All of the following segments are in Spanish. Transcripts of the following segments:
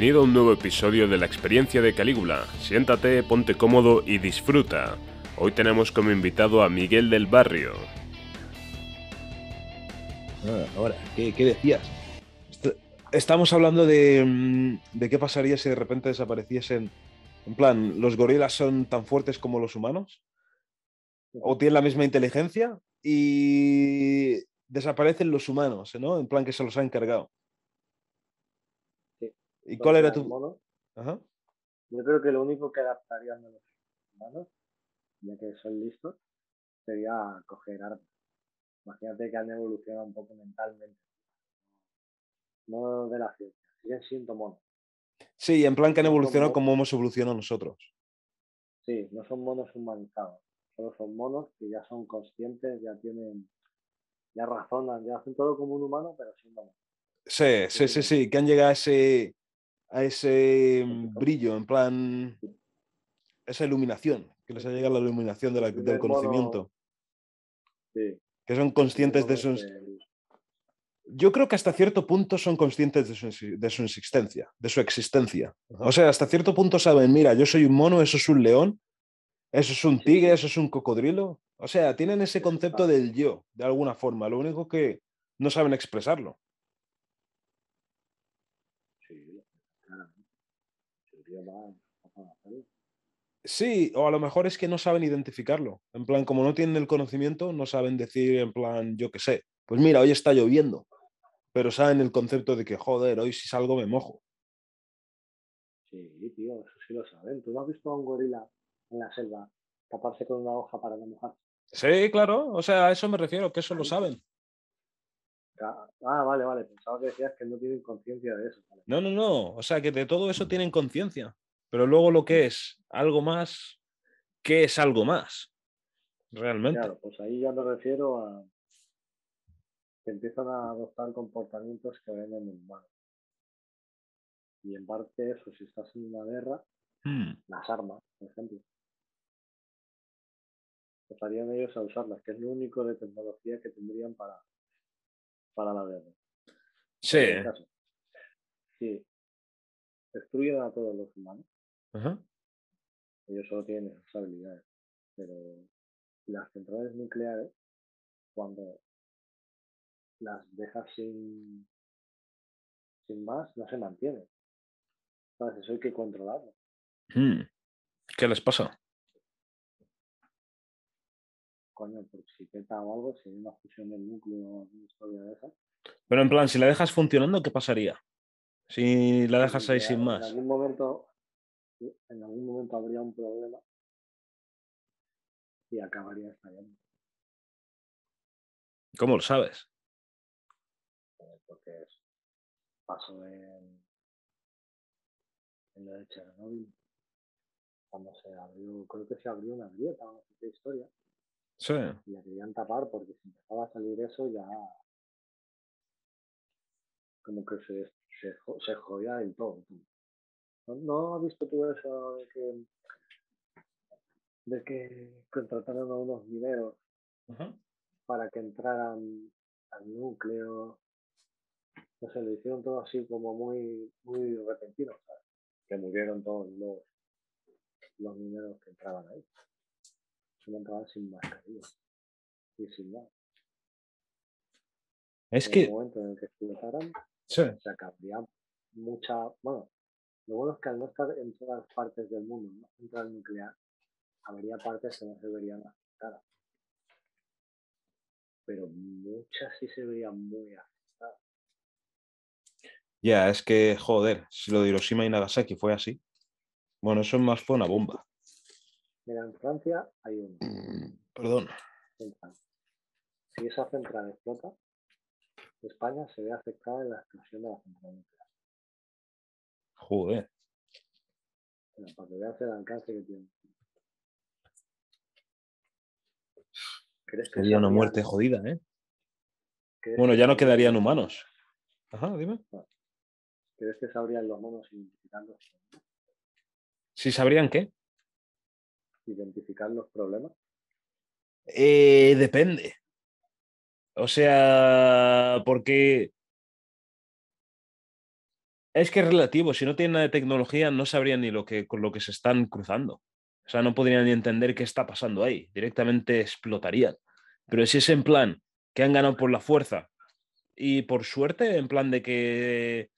Bienvenido a un nuevo episodio de la experiencia de Calígula. Siéntate, ponte cómodo y disfruta. Hoy tenemos como invitado a Miguel del Barrio. Ah, ahora, ¿qué, decías? Est- Estamos hablando de, mm, de qué pasaría si de repente desapareciesen. En plan, ¿los gorilas son tan fuertes como los humanos? ¿O tienen la misma inteligencia? Y desaparecen los humanos, ¿no? En plan que se los ha encargado. ¿Y cuál era tu...? monos, Ajá. Yo creo que lo único que adaptarían de los humanos, ya que son listos, sería coger armas. Imagínate que han evolucionado un poco mentalmente. No de la ciencia, siguen siendo monos. Sí, en plan que han evolucionado como- como hemos evolucionado nosotros. Sí, no son monos humanizados, solo son monos que ya son conscientes, ya tienen, ya razonan, ya hacen todo como un humano, pero siendo monos. Sí, sí, sí, sí, que han llegado a ese, a ese mm, brillo, en plan, esa iluminación, que les ha llegado la iluminación de la- El del conocimiento, Sí, que son conscientes de sus... Yo creo que hasta cierto punto son conscientes de su, de su existencia, de su existencia. O sea, hasta cierto punto saben, mira, yo soy un mono, eso es un león, eso es un tigre, eso es un cocodrilo. O sea, tienen ese concepto del yo, de alguna forma. Lo único que no saben expresarlo. Sí, claramente. Fácil hacerlo. Sí, o a lo mejor es que no saben identificarlo. En plan, como no tienen el conocimiento, no saben decir, en plan, yo qué sé, pues mira, hoy está lloviendo, pero saben el concepto de que, joder, hoy si salgo me mojo. Sí, tío, eso sí lo saben. ¿Tú no has visto a un gorila en la selva taparse con una hoja para no mojarse? Sí, claro, o sea, a eso me refiero, que eso lo saben. Ah, vale, vale. Pensaba que decías que no tienen conciencia de eso. Vale. No, no, no, o sea, que de todo eso tienen conciencia, pero luego lo que es algo más, ¿qué es algo más? Realmente. Claro, pues ahí ya me refiero a que empiezan a adoptar comportamientos que ven en el humano. Y en parte eso, si estás en una guerra, Hmm, las armas, por ejemplo. Empezarían ellos a usarlas, que es lo único de tecnología que tendrían para, para la guerra. Sí. Caso, si destruyen a todos los humanos, Ajá. ellos solo tienen esas habilidades. Pero las centrales nucleares, cuando las dejas sin, sin más, no se mantienen. Entonces eso hay que controlarlo. Hmm. ¿Qué les pasa? Coño, porque si peta o algo, si hay una fusión del núcleo o alguna historia de esas. Pero en plan, si la dejas funcionando, ¿qué pasaría? Si la dejas ahí sin En más. algún momento, en algún momento habría un problema y acabaría estallando. ¿Cómo lo sabes? eh, porque es- pasó en, en lo de Chernobyl. Cuando se abrió, creo que se abrió una grieta no sé qué historia, Sí. y la querían tapar porque si empezaba a salir eso ya como que se, se, se jodía del todo. tú. ¿No, ¿No has visto tú eso de que de que contrataron a unos mineros para que entraran al núcleo. No sé, lo hicieron todo así como muy, muy repentino, ¿sabes? Que murieron todos los, los mineros que entraban ahí. Solo entraban sin mascarilla y sin nada. Es en que, el momento en el que explotaran, sí. se acabaría mucha. Bueno, lo bueno es que al no estar en todas partes del mundo, no central nuclear, habría partes que no se verían afectadas. Pero muchas sí se verían muy afectadas. Ya, es que, joder, si lo de Hiroshima y Nagasaki fue así. Bueno, eso más fue una bomba. Mira, en Francia hay una Perdón. central. Si esa central explota, España se ve afectada en la explosión de la central nuclear. Joder. Pero para que veas el alcance que tiene. ¿Crees que Sería una muerte jodida, ¿eh? Bueno, ya no quedarían humanos. Ajá, dime. ¿Crees que sabrían los monos identificar los, ¿Sí sabrían qué? Identificar los problemas? Eh, depende. O sea, porque Es que es relativo. Si no tienen nada de tecnología, no sabrían ni lo que, con lo que se están cruzando. O sea, no podrían ni entender qué está pasando ahí. Directamente explotarían. Pero si es en plan que han ganado por la fuerza y por suerte, en plan de que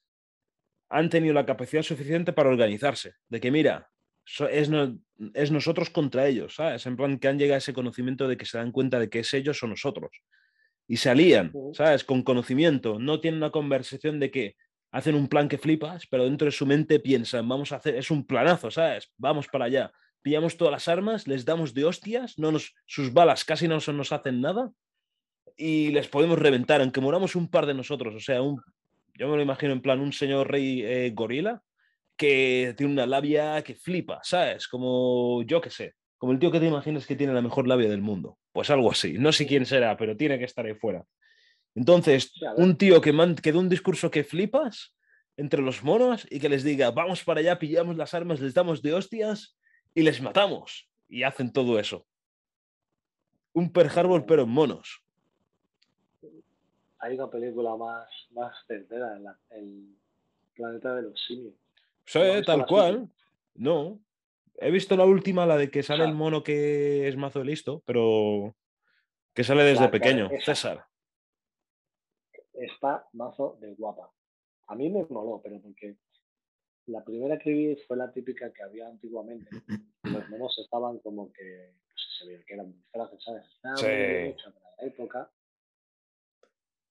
han tenido la capacidad suficiente para organizarse. De que, mira, es, es nosotros contra ellos, ¿sabes? En plan que han llegado a ese conocimiento de que se dan cuenta de que es ellos o nosotros. Y se alían, ¿sabes? Con conocimiento. No tienen una conversación de que hacen un plan que flipas, pero dentro de su mente piensan, vamos a hacer, es un planazo, ¿sabes? Vamos para allá. Pillamos todas las armas, les damos de hostias, no nos, sus balas casi no nos hacen nada y les podemos reventar, aunque moramos un par de nosotros. O sea, un, yo me lo imagino en plan un señor rey eh, gorila que tiene una labia que flipa, ¿sabes? Como yo que sé, como el tío que te imaginas que tiene la mejor labia del mundo. Pues algo así. No sé quién será, pero tiene que estar ahí fuera. Entonces, un tío que, que dé un discurso que flipas entre los monos y que les diga, vamos para allá, pillamos las armas, les damos de hostias y les matamos. Y hacen todo eso. Un Pearl Harbor, pero en monos. Hay una película más, más certera, el planeta de los simios. Sí, tal cual. No. He visto la última, la de que sale el mono que es mazo de listo, pero que sale desde pequeño, César. Está mazo de guapa. A mí me moló, pero porque la primera que vi fue la típica que había antiguamente. Los monos estaban como que pues, se veía que eran disfraces, ¿sabes? sí. la época.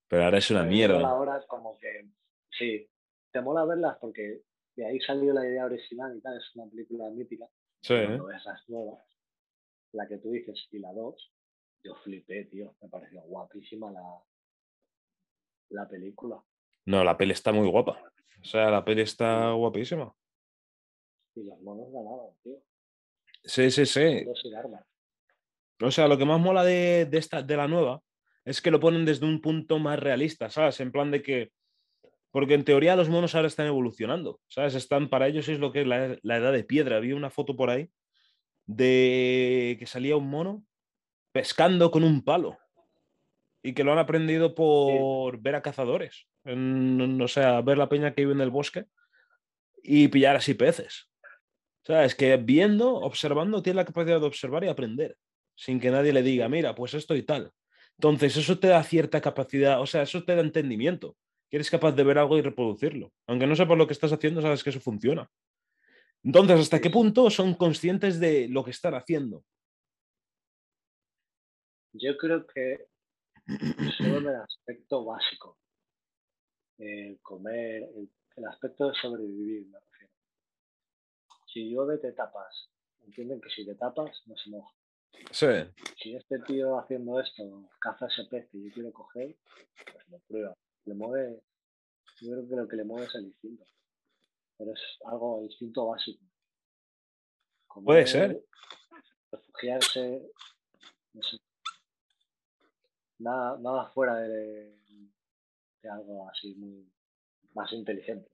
Pero ahora es una mierda. Ahora como que sí, te mola verlas porque de ahí salió la idea original y tal, es una película mítica. Sí. Cuando ves las nuevas, la que tú dices y la dos, yo flipé, tío. Me pareció guapísima la, la película. No, la peli está muy guapa. O sea, la peli está guapísima. Y los monos ganaban, tío. Sí, sí, sí. O sea, lo que más mola de, de, esta, de la nueva es que lo ponen desde un punto más realista, ¿sabes? En plan de que porque en teoría los monos ahora están evolucionando, ¿sabes? Están, para ellos es lo que es la, edad de piedra. Vi una foto por ahí de que salía un mono pescando con un palo y que lo han aprendido por ver a cazadores, en, o sea, ver la peña que vive en el bosque y pillar así peces. ¿Sabes? Que viendo, observando, tiene la capacidad de observar y aprender, sin que nadie le diga, mira, pues esto y tal. Entonces, eso te da cierta capacidad, o sea, eso te da entendimiento que eres capaz de ver algo y reproducirlo. Aunque no sepas lo que estás haciendo, sabes que eso funciona. Entonces, ¿hasta qué punto son conscientes de lo que están haciendo? Yo creo que solo el aspecto básico. El comer, el, aspecto de sobrevivir, me refiero. Si llueve, te tapas. Entienden que si te tapas, no se moja. Sí. Si este tío haciendo esto caza ese pez que yo quiero coger, pues lo prueba le mueve, yo creo que lo que le mueve es el instinto. Pero es algo, instinto básico. Puede ser. Refugiarse, no sé. Nada, nada fuera de, de algo así muy más inteligente.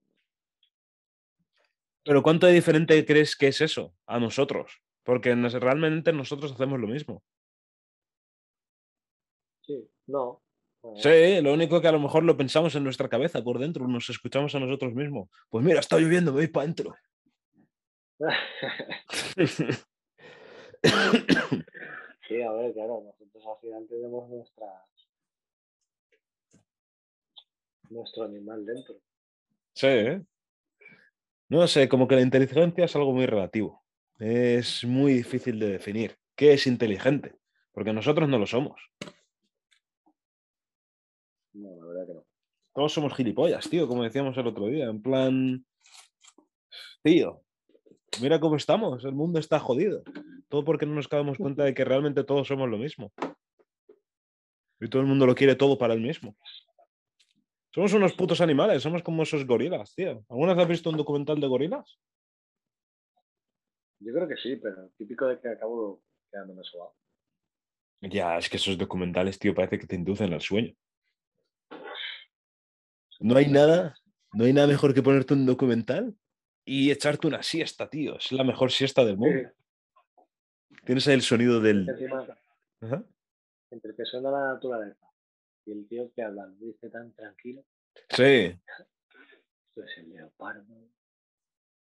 Pero ¿cuánto de diferente crees que es eso a nosotros? Porque realmente nosotros hacemos lo mismo. Sí, no, Sí, lo único que a lo mejor lo pensamos en nuestra cabeza por dentro, nos escuchamos a nosotros mismos. Pues mira, está lloviendo, me voy para adentro. sí, a ver, claro, nosotros al final tenemos nuestra nuestro animal dentro. Sí, ¿eh? No sé, como que la inteligencia es algo muy relativo. Es muy difícil de definir. ¿Qué es inteligente? Porque nosotros no lo somos. No, la verdad que no. Todos somos gilipollas, tío, como decíamos el otro día. En plan, tío, mira cómo estamos, el mundo está jodido. Todo porque no nos damos cuenta de que realmente todos somos lo mismo. Y todo el mundo lo quiere todo para el mismo. Somos unos putos animales, somos como esos gorilas, tío. ¿Alguna vez has visto un documental de gorilas? Yo creo que sí, pero típico de que acabo quedándome suave. Ya, es que esos documentales, tío, parece que te inducen al sueño. No hay nada, no hay nada mejor que ponerte un documental y echarte una siesta, tío. Es la mejor siesta del mundo. Tienes ahí el sonido del. Entre que suena la naturaleza y el tío que habla, dice tan tranquilo. Sí. esto es el leopardo,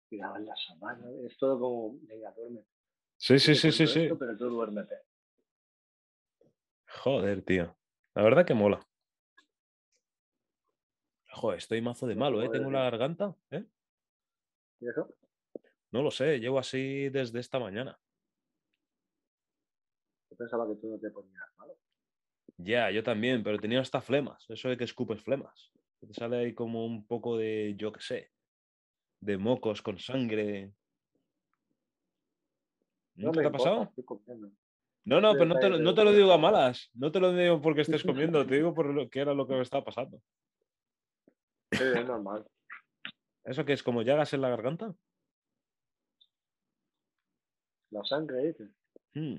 cuidado en la sabana, es todo como, venga, duérmete. Sí, sí, sí, sí, sí. esto, pero tú duérmete. Joder, tío. La verdad que mola. Joder, estoy mazo de No malo, ¿eh? Tengo la garganta, ¿eh? ¿Y eso? No lo sé, llevo así desde esta mañana. Yo pensaba que tú no te ponías malo. Ya, yo también, pero tenía hasta flemas. Eso de que escupes flemas. Te sale ahí como un poco de, yo qué sé, de mocos con sangre. No ¿Nunca me te ha pasado? estoy comiendo. No, no, pero no te, no te lo digo a malas. No te lo digo porque estés comiendo, te digo por lo que era lo que me estaba pasando. Sí, es normal. ¿Eso que es como llagas en la garganta? La sangre, dices. Hmm,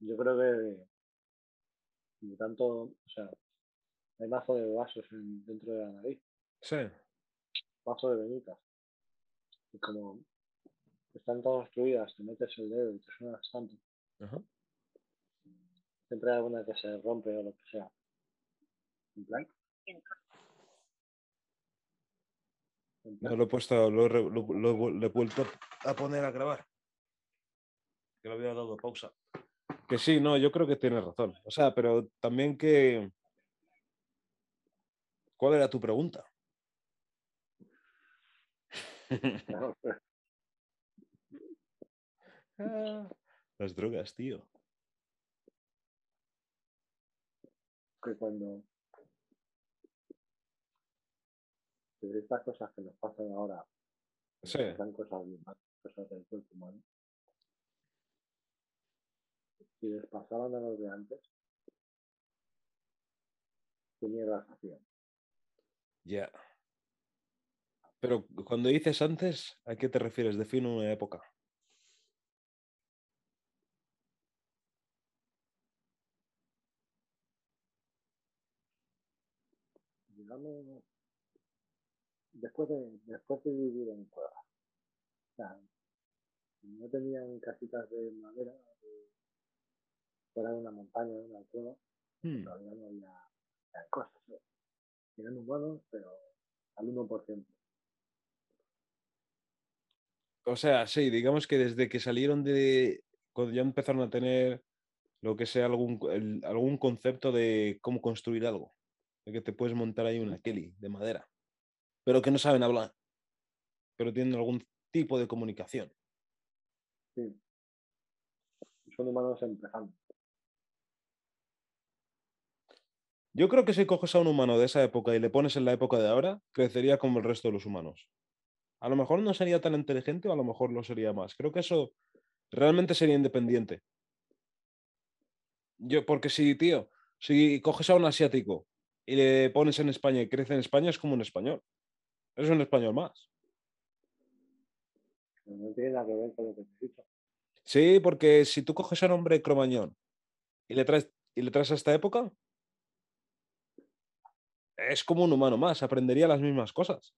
Yo creo que de tanto, o sea, hay mazo de vasos en- dentro de la nariz, Sí. mazo de venitas. Y como están todas obstruidas, te metes el dedo y te suena bastante. Ajá. Siempre hay alguna que se rompe o lo que sea. En plan. No, lo he puesto, lo, lo- lo he vu- lo he vuelto a poner a grabar. Que lo había dado pausa. Que sí, no, yo creo que tienes razón. O sea, pero también que. ¿Cuál era tu pregunta? Ah, Las drogas, tío. que cuando de estas cosas que nos pasan ahora, Sí. pasan cosas cosas del cuerpo humano, si les pasaban a los de antes, ¿qué mierdas hacían? Ya. Pero cuando dices antes, ¿a qué te refieres? Define una época. digamos, después de, después de vivir en cuevas. O sea, no tenían casitas de madera de- fuera de una montaña, de una cueva, Hmm, todavía no había eran cosas. Eran humanos, pero al 1%. O sea, sí, digamos que desde que salieron de. Cuando ya empezaron a tener lo que sea algún, el- algún concepto de cómo construir algo. De que te puedes montar ahí una Kelly de madera. Pero que no saben hablar. Pero tienen algún tipo de comunicación. Sí. Son humanos empezando. Yo creo que si coges a un humano de esa época y le pones en la época de ahora, crecería como el resto de los humanos. A lo mejor no sería tan inteligente o a lo mejor lo sería más. Creo que eso realmente sería independiente. Yo, porque si, tío, si coges a un asiático y le pones en España y crece en España, es como un español. Es un español más. No tiene nada que ver con lo que dicho. Sí, porque si tú coges a un hombre cromañón y le traes, y le traes a esta época, es como un humano más, aprendería las mismas cosas.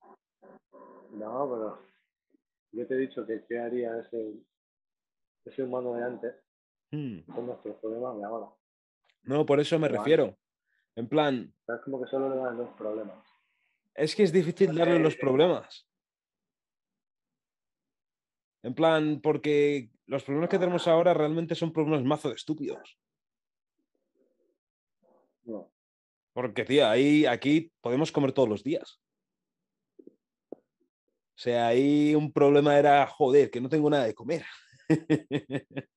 No, pero yo te he dicho que qué haría ese, ese humano de antes Hmm. con nuestros problemas de ahora. No, por eso me refiero. En plan, es como que solo le dan los problemas. Es que es difícil darle los problemas. En plan, porque los problemas que tenemos ahora realmente son problemas mazo de estúpidos. No, Porque, tío, ahí, aquí podemos comer todos los días. O sea, ahí un problema era, joder, que no tengo nada de comer.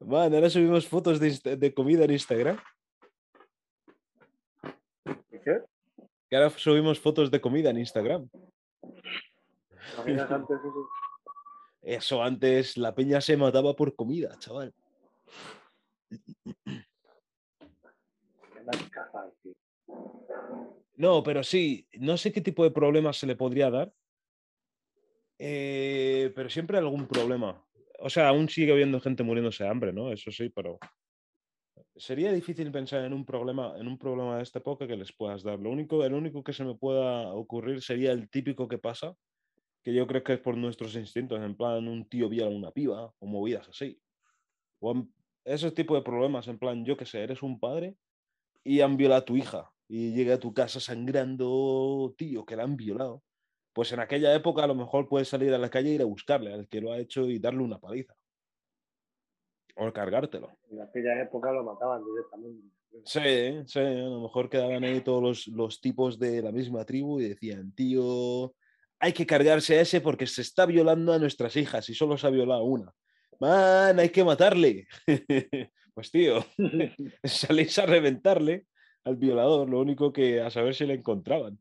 Man, ahora subimos fotos de, de comida en Instagram. ¿Y qué? Que ahora subimos fotos de comida en Instagram. ¿Imaginas antes eso? Eso antes la peña se mataba por comida, chaval. No, pero sí, no sé qué tipo de problemas se le podría dar. eh, pero siempre algún problema. O sea, aún sigue habiendo gente muriéndose de hambre, ¿no? Eso sí, pero sería difícil pensar en un problema, en un problema de esta época que les puedas dar. Lo único, el único que se me pueda ocurrir sería el típico que pasa, que yo creo que es por nuestros instintos, en plan un tío viola a una piba o movidas así. O ese tipo de problemas, en plan, yo qué sé, eres un padre y han violado a tu hija y llega a tu casa sangrando, tío, que la han violado. Pues en aquella época a lo mejor puedes salir a la calle e ir a buscarle al que lo ha hecho y darle una paliza. O cargártelo. En aquella época lo mataban directamente. Sí, sí, a lo mejor quedaban ahí todos los, los tipos de la misma tribu y decían, tío, hay que cargarse a ese porque se está violando a nuestras hijas y solo se ha violado una. Man, hay que matarle. pues tío, salís a reventarle al violador, lo único que a saber si le encontraban.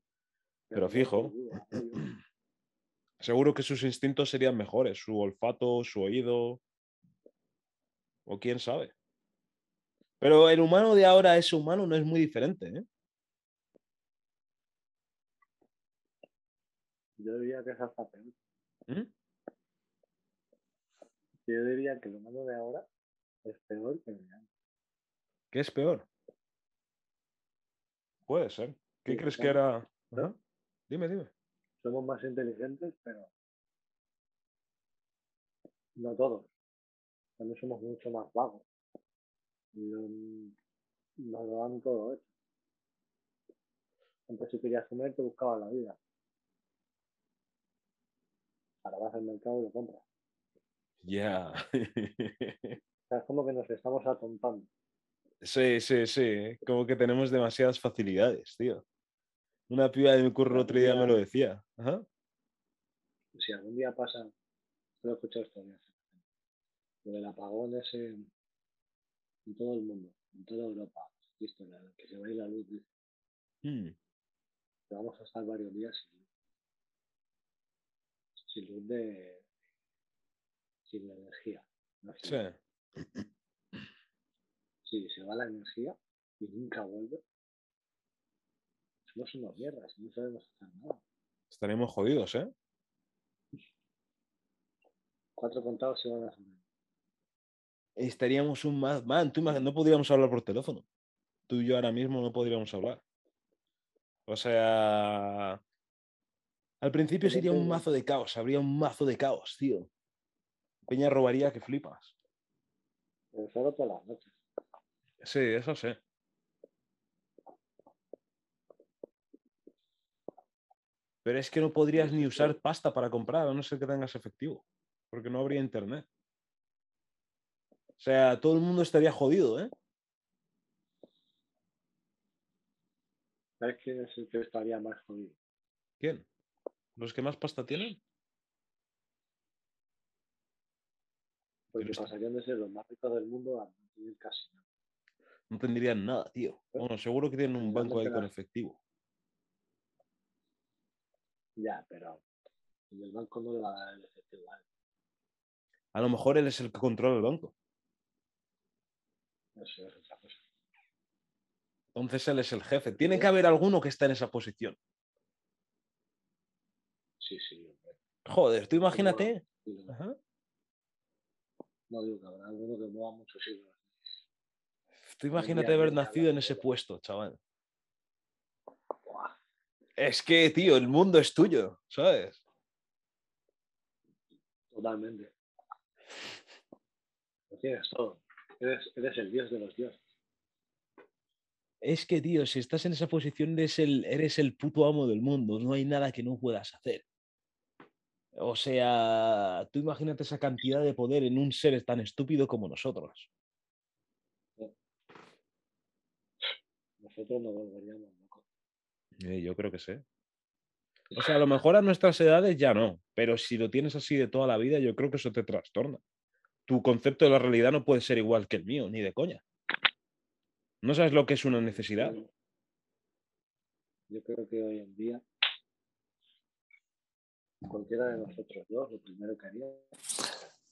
Pero fijo, seguro que sus instintos serían mejores, su olfato, su oído, o quién sabe. Pero el humano de ahora, ese humano, no es muy diferente. ¿eh? Yo diría que es hasta peor. ¿Mm? Yo diría que el humano de ahora es peor que el de antes. ¿Qué es peor? Puede ser. ¿Qué Sí, crees que era? Dime, dime. Somos más inteligentes, pero no todos. También somos mucho más vagos. No- Nos lo dan todo hecho. Antes si querías comer te buscabas la vida. Ahora vas al mercado y lo compras. Ya. O sea, es como que nos estamos atontando. sí, sí, sí. Como que tenemos demasiadas facilidades, tío. Una piba de mi curro el otro día me lo decía. Ajá. Si algún día pasa, lo he escuchado historias, lo del apagón ese en todo el mundo, en toda Europa, el que se va a ir la luz, Hmm. vamos a estar varios días sin luz. Sin luz de. sin la energía. no Sí. Si se va la energía y nunca vuelve, somos unos mierdas, no sabemos hacer nada. Estaremos jodidos, ¿eh? Cuatro contados se van a subir. Estaríamos un más. Man, tú no podríamos hablar por teléfono. Tú y yo ahora mismo no podríamos hablar. O sea. Al principio sería un mazo de caos, habría un mazo de caos, tío. Peña robaría que flipas. Pero solo todas las noches. Sí, eso sé. Pero es que no podrías ni usar pasta para comprar, a no ser que tengas efectivo, porque no habría internet. O sea, todo el mundo estaría jodido, ¿eh? ¿Sabes quién es el que estaría más jodido? ¿Quién? ¿Los que más pasta tienen? Porque está- pasarían de ser los más ricos del mundo a no tener casi nada. No tendrían nada, tío. Bueno, seguro que tienen un banco ahí con efectivo. Ya, pero el banco no le va a dar el efectivo. ¿vale? A lo mejor él es el que controla el banco. Eso es otra cosa. Entonces él es el jefe. Tiene que haber alguno que está en esa posición. Sí, sí. hombre. Joder, tú imagínate. Sí, no, Ajá. no digo que habrá alguno que mueva hilos. Tú imagínate haber nacido en ese puesto, chaval. Es que, tío, el mundo es tuyo, ¿sabes? Totalmente. Lo tienes todo. Eres, eres el dios de los dioses. Es que, tío, si estás en esa posición, eres el, eres el puto amo del mundo. No hay nada que no puedas hacer. O sea, tú imagínate esa cantidad de poder en un ser tan estúpido como nosotros. Nosotros nos volveríamos locos. Eh, yo creo que sí. O sea, a lo mejor a nuestras edades ya no, pero si lo tienes así de toda la vida, yo creo que eso te trastorna. Tu concepto de la realidad no puede ser igual que el mío, ni de coña. No sabes lo que es una necesidad. Yo- creo que hoy en día cualquiera de nosotros dos, lo primero que haría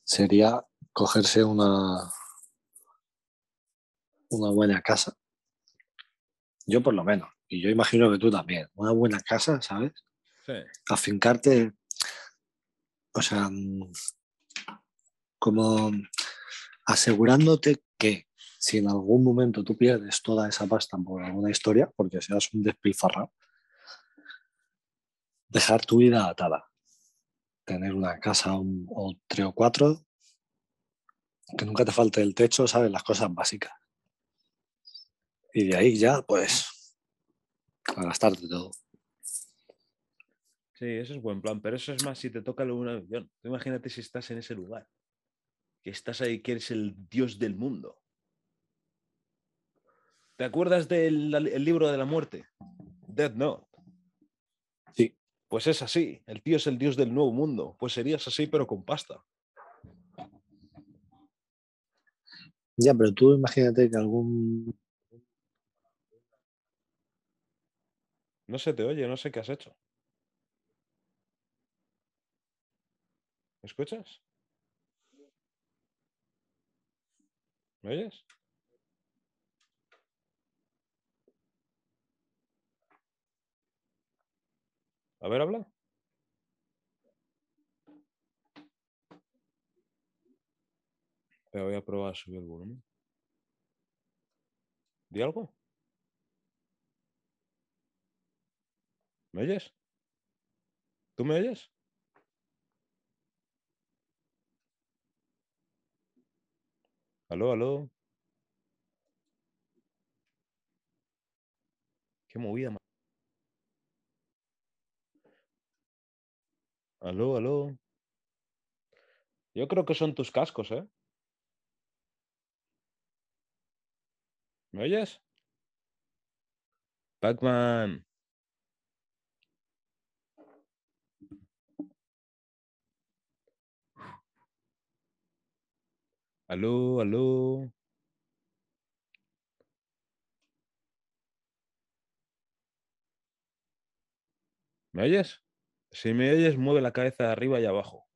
sería cogerse una, una buena casa. Yo por lo menos, y yo imagino que tú también, una buena casa, ¿sabes? Sí. Afincarte, o sea, mm, como asegurándote que si en algún momento tú pierdes toda esa pasta por alguna historia, porque seas un despilfarrado, dejar tu vida atada. Tener una casa o tres o cuatro, que nunca te falte el techo, ¿sabes? Las cosas básicas. Y de ahí ya, pues, Para gastarte todo. Sí, eso es buen plan, pero eso es más si te toca un avión. Imagínate si estás en ese lugar, que estás ahí, que eres el dios del mundo. ¿Te acuerdas del el libro de la muerte? Death Note. Sí. Pues es así, el tío es el dios del nuevo mundo. Pues serías así, pero con pasta. Ya, pero tú imagínate que algún. No se te oye, no sé qué has hecho. ¿Me escuchas? ¿Me oyes? A ver, habla. Pero voy a probar a subir el volumen. ¿Di algo? ¿Me oyes? ¿Tú me oyes? Aló, aló. Qué movida, ma- Aló, aló. Yo creo que son tus cascos, ¿eh? ¿Me oyes? Pac-Man. Aló, aló. ¿Me oyes? Si me oyes, mueve la cabeza arriba y abajo.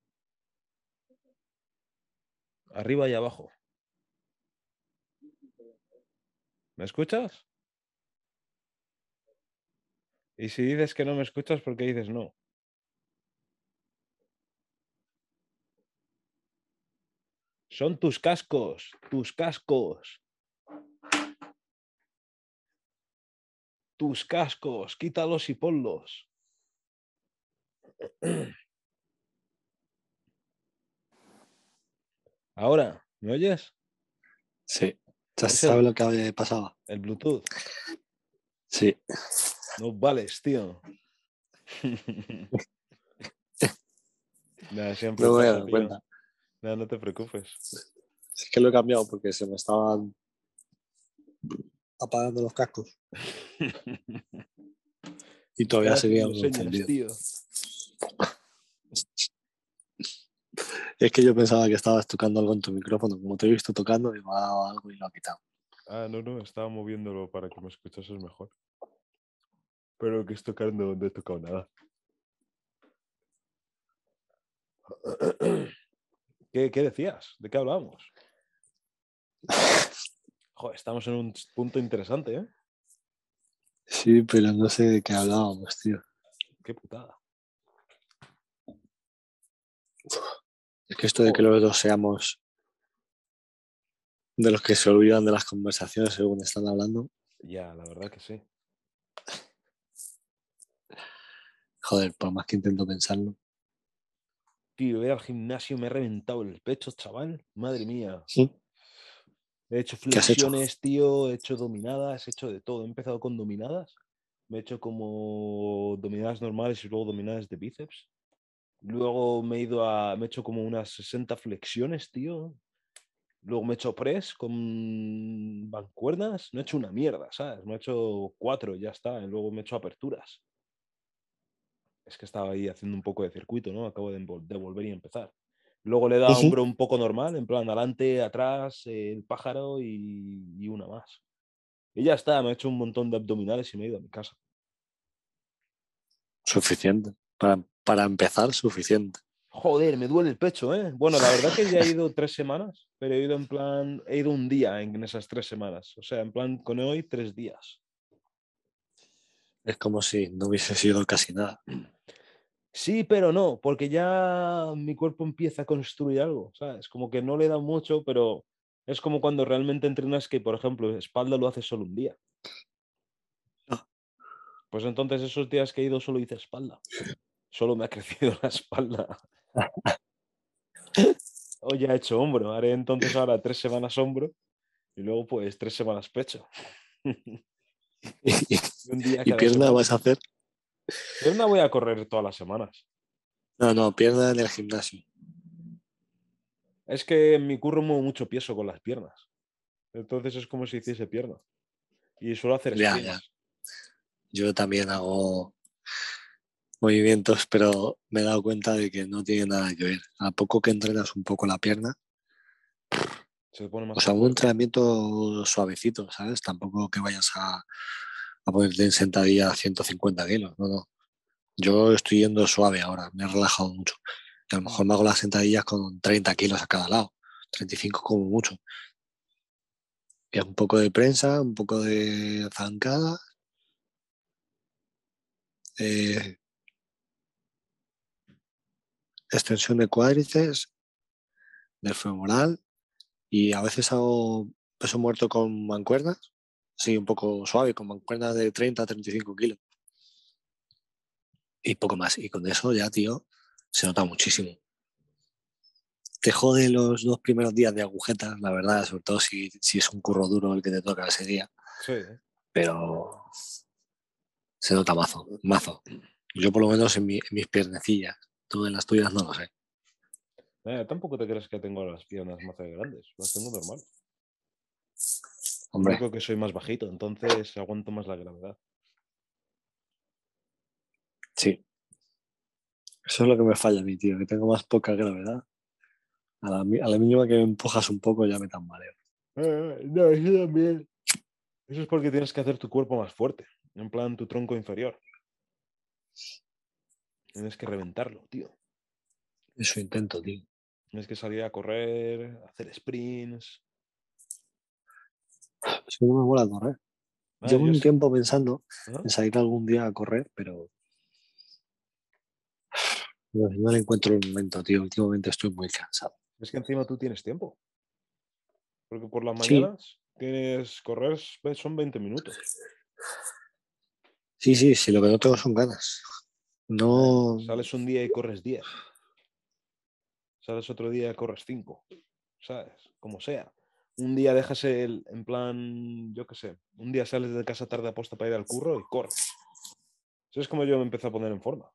Arriba y abajo. ¿Me escuchas? Y si dices que no me escuchas, ¿por qué dices no? Son tus cascos, tus cascos. Tus cascos, quítalos y ponlos. Ahora, ¿me oyes? Sí. ¿Ya Es sabes lo que pasaba? El Bluetooth. Sí. No vales, tío. Siempre me voy a dar cuenta. Nada, no te preocupes. Es que lo he cambiado porque se me estaban apagando los cascos. Y todavía seguía tío. Es que yo pensaba que estabas tocando algo en tu micrófono. Como te he visto tocando, digo, ha dado algo y lo ha quitado. Ah, no, no, estaba moviéndolo para que me escuchases mejor. Pero que estoy tocando, no he tocado nada. ¿Qué, qué decías? ¿De qué hablábamos? Joder, estamos en un punto interesante, ¿eh? Sí, pero no sé de qué hablábamos, tío. Qué putada. Es que esto de que los dos seamos de los que se olvidan de las conversaciones según están hablando, Ya, la verdad que sí. joder, por más que intento pensarlo. Tío, voy al gimnasio, me he reventado el pecho, chaval. Madre mía. Sí. He hecho flexiones, tío, he hecho dominadas, he hecho de todo. He empezado con dominadas. Me he hecho como dominadas normales y luego dominadas de bíceps. Luego me he ido a. Me he hecho como unas 60 flexiones, tío. Luego me he hecho press con bancuernas. No he hecho una mierda, ¿sabes? Me he hecho cuatro, ya está. Y luego me he hecho aperturas. Es que estaba ahí haciendo un poco de circuito, ¿no? Acabo de, volver y empezar. Luego le he dado Ujú. un bro un poco normal, en plan adelante, atrás, eh, el pájaro y, y una más. Y ya está, me he hecho un montón de abdominales y me he ido a mi casa. Suficiente. Para, para empezar, suficiente. Joder, me duele el pecho, ¿eh? Bueno, la verdad que ya he ido tres semanas, pero he ido en plan, he ido un día en esas tres semanas. O sea, en plan, con hoy, tres días. Es como si no hubiese sido casi nada. Sí, pero no, porque ya mi cuerpo empieza a construir algo, ¿sabes? Como que no le da mucho, pero es como cuando realmente entrenas que, por ejemplo, espalda lo haces solo un día. Ah. Pues entonces esos días que he ido solo hice espalda. Solo me ha crecido la espalda. Hoy ya he hecho hombro, haré entonces ahora tres semanas hombro y luego pues tres semanas pecho. ¿Y, Un día y cada pierna semana. vas a hacer? Pierna voy a correr todas las semanas. No, no, pierna en el gimnasio. Es que en mi curro muevo mucho peso con las piernas. Entonces es como si hiciese pierna. Y suelo hacer Ya, ya. Yo también hago movimientos, pero me he dado cuenta de que no tiene nada que ver. A poco que entrenas un poco la pierna, Se más o sea, un entrenamiento suavecito, ¿sabes? Tampoco que vayas a, a ponerte en sentadilla 150 kilos, no, no. Yo estoy yendo suave ahora, me he relajado mucho. Y a lo mejor me hago las sentadillas con 30 kilos a cada lado, 35 como mucho. Y un poco de prensa, un poco de zancada. eh, extensión de cuádriceps, del femoral y a veces hago peso muerto con mancuernas, sí, un poco suave, con mancuernas de 30 a 35 kilos. Y poco más. Y con eso ya, tío, se nota muchísimo. Te jode los dos primeros días de agujetas, la verdad, sobre todo si, si es un curro duro el que te toca ese día, Sí. pero se nota mazo, mazo. Yo por lo menos en, mi- en mis piernecillas, tú en las tuyas no lo sé. Eh, tampoco te crees que tengo las piernas más grandes. Las tengo normal. Hombre, único que soy más bajito, entonces aguanto más la gravedad. Sí. Eso es lo que me falla a mí, tío, que tengo más poca gravedad. A la, mi- a la mínima que me empujas un poco ya me tambaleo. Eh, no, eso también. Eso es porque tienes que hacer tu cuerpo más fuerte. En plan, tu tronco inferior. Tienes que reventarlo, tío. Eso intento, tío. Tienes que salir a correr, hacer sprints. Es que no me mola correr. Ah, Llevo un sí. tiempo pensando ¿Ah? en salir algún día a correr, pero no, no le encuentro el momento, tío. Últimamente estoy muy cansado. Es que encima tú tienes tiempo. Porque por las Sí. mañanas tienes correr, ves, son 20 minutos. Sí, sí, sí, lo que no tengo son ganas. No, Sales un día y corres 10. Sales otro día corres 5. ¿Sabes? Como sea. Un día dejas el, en plan, yo qué sé, un día sales de casa tarde aposta para ir al curro y corres. Eso es como yo me empecé a poner en forma.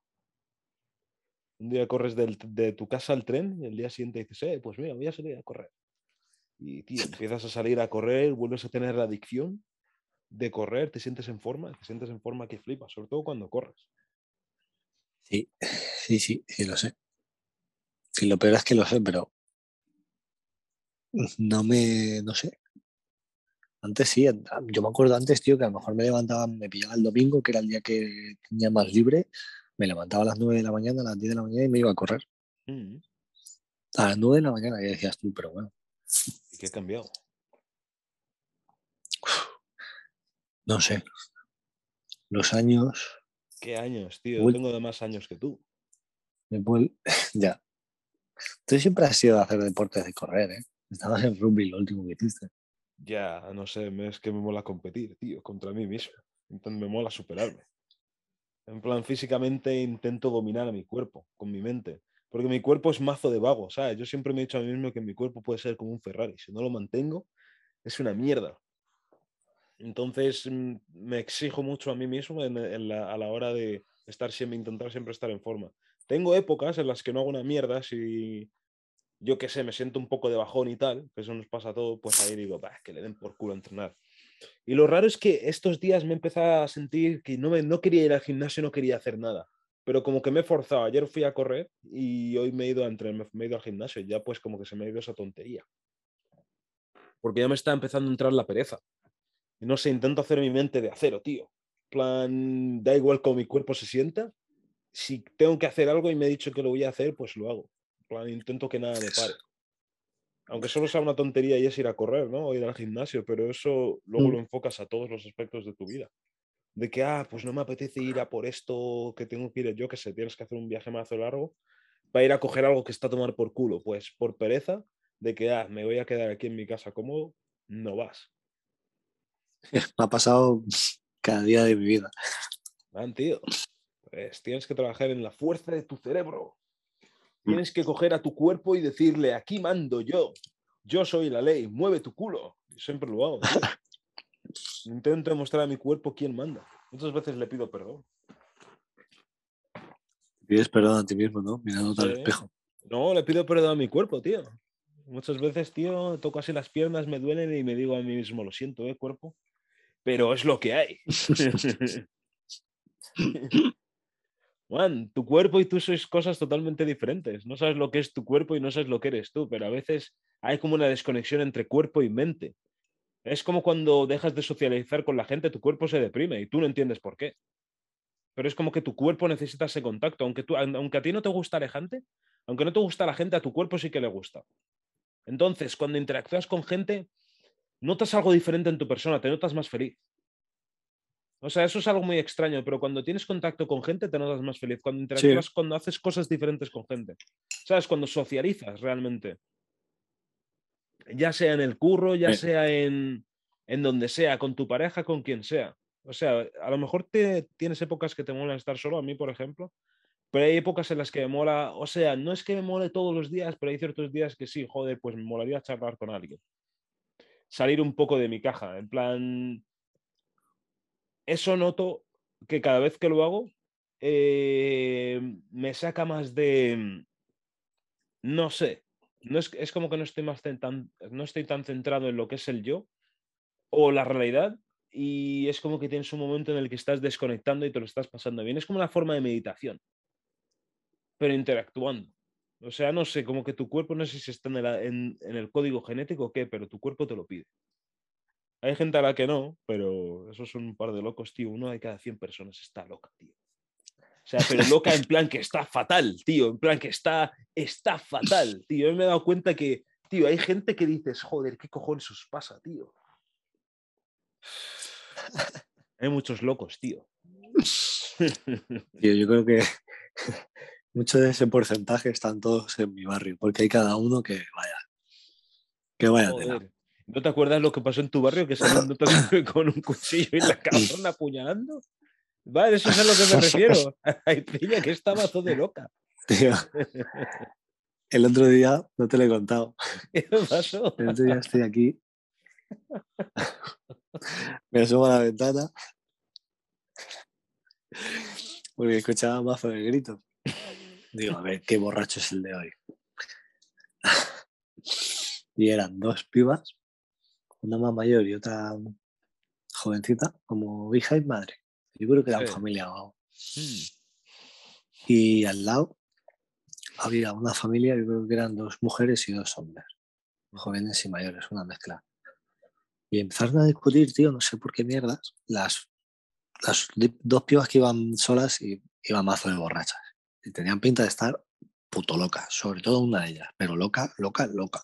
Un día corres del- de tu casa al tren y el día siguiente dices, eh, pues mira, voy a salir a correr. Y tío, empiezas a salir a correr, vuelves a tener la adicción de correr, te sientes en forma, te sientes en forma que flipas, sobre todo cuando corres. Sí, sí, sí, sí, lo sé. Sí, lo peor es que lo sé, pero no me, no sé. Antes sí, yo me acuerdo antes, tío, que a lo mejor me levantaba, me pillaba el domingo, que era el día que tenía más libre, me levantaba a las 9 de la mañana, a las 10 de la mañana y me iba a correr. Mm, A las 9 de la mañana, y decías tú, pero bueno, ¿Y qué ha cambiado? no sé. Los años, ¿Qué años, tío? Uy. Tengo de más años que tú. me ya. Tú siempre has sido de hacer deportes de correr, ¿eh? Estabas en rugby lo último que hiciste. Ya, no sé, es que me mola competir, tío, contra mí mismo. Entonces me mola superarme. En plan, físicamente intento dominar a mi cuerpo, con mi mente. Porque mi cuerpo es mazo de vago, ¿sabes? Yo siempre me he dicho a mí mismo que mi cuerpo puede ser como un Ferrari. Si no lo mantengo, es una mierda. Entonces mm, me exijo mucho a mí mismo en- en la- a la hora de estar siempre, intentar siempre estar en forma. Tengo épocas en las que no hago una mierda si yo qué sé, me siento un poco de bajón y tal, que eso nos pasa a todos, pues ahí digo, "Bah, que le den por culo entrenar. Y lo raro es que estos días me he a sentir que no, me, no quería ir al gimnasio, no quería hacer nada. Pero como que me he forzado. Ayer fui a correr y hoy me he ido a entrenar, me he ido al gimnasio. Ya pues como que se me ha ido esa tontería. Porque ya me está empezando a entrar la pereza. Y no sé, intento hacer mi mente de acero, tío. Plan, da igual cómo mi cuerpo se sienta. Si tengo que hacer algo y me he dicho que lo voy a hacer, pues lo hago. En plan, intento que nada me pare. Aunque solo sea una tontería y es ir a correr, ¿no? O ir al gimnasio, pero eso luego Mm. lo enfocas a todos los aspectos de tu vida. De que, ah, pues no me apetece ir a por esto, que tengo que ir, yo que sé, tienes que hacer un viaje más largo, para ir a coger algo que está a tomar por culo. Pues por pereza, de que, ah, me voy a quedar aquí en mi casa cómodo, no vas. Me ha pasado cada día de mi vida. Man, tío. Pues tienes que trabajar en la fuerza de tu cerebro. Mm. Tienes que coger a tu cuerpo y decirle, aquí mando yo. Yo soy la ley, mueve tu culo. Yo siempre lo hago. tío. Intento demostrar a mi cuerpo quién manda. Muchas veces le pido perdón. Pides perdón a ti mismo, ¿no? Mirándote al espejo. No, le pido perdón a mi cuerpo, tío. Muchas veces, tío, toco así las piernas, me duelen y me digo a mí mismo, lo siento, ¿eh, cuerpo? Pero es lo que hay. Juan, tu cuerpo y tú sois cosas totalmente diferentes. No sabes lo que es tu cuerpo y no sabes lo que eres tú, pero a veces hay como una desconexión entre cuerpo y mente. Es como cuando dejas de socializar con la gente, tu cuerpo se deprime y tú no entiendes por qué. Pero es como que tu cuerpo necesita ese contacto. Aunque, tú, aunque a ti no te gusta Alejante, aunque no te gusta la gente, a tu cuerpo sí que le gusta. Entonces, cuando interactúas con gente, notas algo diferente en tu persona, te notas más feliz. O sea, eso es algo muy extraño, pero cuando tienes contacto con gente te notas más feliz. Cuando interactúas, cuando haces cosas diferentes con gente. ¿Sabes? Cuando socializas realmente. Ya sea en el curro, ya sea en, en donde sea, con tu pareja, con quien sea. O sea, a lo mejor te, tienes épocas que te mola estar solo, a mí, por ejemplo, pero hay épocas en las que me mola, o sea, no es que me mole todos los días, pero hay ciertos días que sí, joder, pues me molaría charlar con alguien. Salir un poco de mi caja, en plan, eso noto que cada vez que lo hago, eh, me saca más de, no sé, no es, es como que no estoy, más tan, no estoy tan centrado en lo que es el yo o la realidad y es como que tienes un momento en el que estás desconectando y te lo estás pasando bien. Es como una forma de meditación, pero interactuando. O sea, no sé, como que tu cuerpo, no sé si está en el, en el código genético o qué, pero tu cuerpo te lo pide. Hay gente a la que no, pero esos son un par de locos, tío. Uno de cada 100 personas está loca, tío. O sea, pero loca en plan que está fatal, tío. En plan que está, está fatal, tío. Yo me he dado cuenta que, tío, hay gente que dices, joder, ¿qué cojones os pasa, tío? Hay muchos locos, tío. Tío, yo creo que mucho de ese porcentaje están todos en mi barrio, porque hay cada uno que vaya. Que vaya. Joder. ¿No te acuerdas lo que pasó en tu barrio? Que salió un con un cuchillo y la cabrón apuñalando. Vale, eso es a lo que me refiero. Hay piña que está mazo de loca. Tío, el otro día, no te lo he contado, ¿Qué pasó? el otro día estoy aquí, me asomo a la ventana, porque escuchaba mazo de gritos. Digo, a ver, qué borracho es el de hoy. Y eran dos pibas, una más mayor y otra jovencita, como hija y madre. Yo creo que eran Sí. familia o. Mm, Y al lado había una familia, yo creo que eran dos mujeres y dos hombres, jóvenes y mayores, una mezcla. Y empezaron a discutir, tío, no sé por qué mierdas, las, las dos pibas que iban solas y iban mazo de borrachas. Y tenían pinta de estar puto locas, sobre todo una de ellas, pero loca, loca, loca.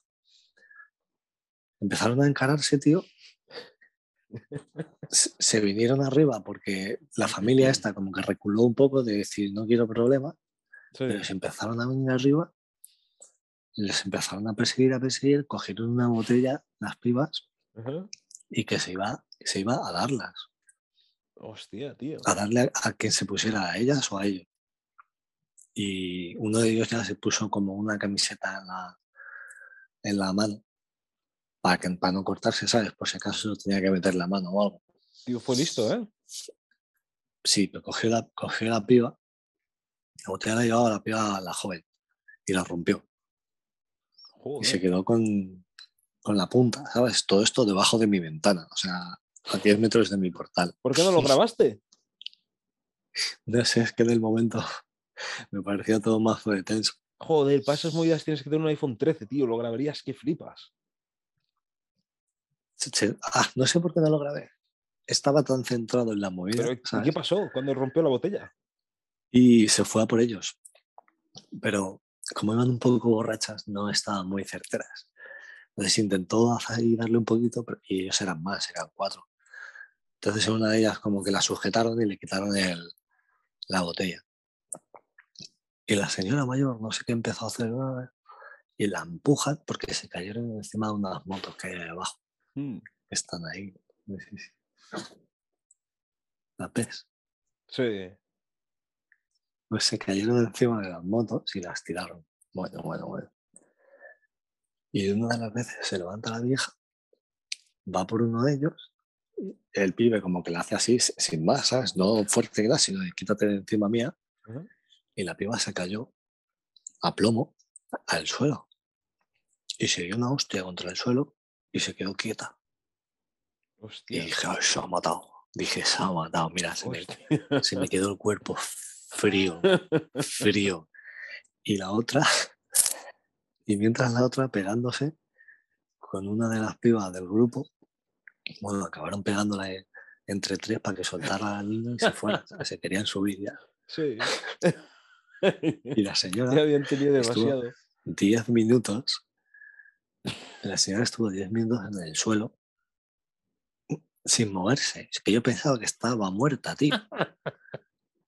Empezaron a encararse, tío. Se vinieron arriba porque la familia esta como que reculó un poco de decir no quiero problemas sí. pero se empezaron a venir arriba, les empezaron a perseguir, a perseguir, cogieron una botella, las pibas, y que se iba, se iba a darlas, Hostia, tío. a darle a, a quien se pusiera a ellas o a ellos. Y uno de ellos ya se puso como una camiseta en la, en la mano, para, que, para no cortarse, ¿sabes? Por si acaso tenía que meter la mano o algo. Tío, fue listo, ¿eh? Sí, pero cogió la, cogió la piba, la botella la llevaba la piba la joven, y la rompió. y se quedó con, con la punta, ¿sabes? Todo esto debajo de mi ventana, o sea, a 10 metros de mi portal. ¿Por qué no lo grabaste? No sé, es que en el momento me parecía todo más de tenso. Joder, para esas movidas tienes que tener un iPhone 13, tío. Lo grabarías que flipas. Ah, no sé por qué no lo grabé. Estaba tan centrado en la movida Pero, ¿y ¿sabes? ¿qué pasó cuando rompió la botella? y se fue a por ellos. Pero como iban un poco borrachas, no estaban muy certeras. Entonces intentó darle un poquito, pero- y ellos eran más, eran cuatro. Entonces una de ellas como que la sujetaron y le quitaron el- la botella. Y la señora mayor no sé qué empezó a hacer y la empujan porque se cayeron encima de unas motos que hay ahí abajo, Mm, están ahí. Sí, sí, sí. La pez. Sí. Pues se cayeron encima de las motos y las tiraron. Bueno, bueno, bueno. Y una de las veces se levanta la vieja, va por uno de ellos el pibe como que la hace así, sin más, ¿sabes? No fuerte que nada, sino de quítate de encima mía. Y la piba se cayó a plomo al suelo. Y se dio una hostia contra el suelo y se quedó quieta. Y dije, "Ah, se ha matado. Dije, se ha matado. Mira, se me, se me quedó el cuerpo frío, frío. Y la otra, y mientras la otra pegándose con una de las pibas del grupo, bueno, acabaron pegándola entre tres para que soltara al niño y se fuera. Se querían subir ya. Sí. Y la señora, Ya habían tenido demasiado. 10 minutos, la señora estuvo 10 minutos en el suelo sin moverse. Es que yo pensaba que estaba muerta, tío.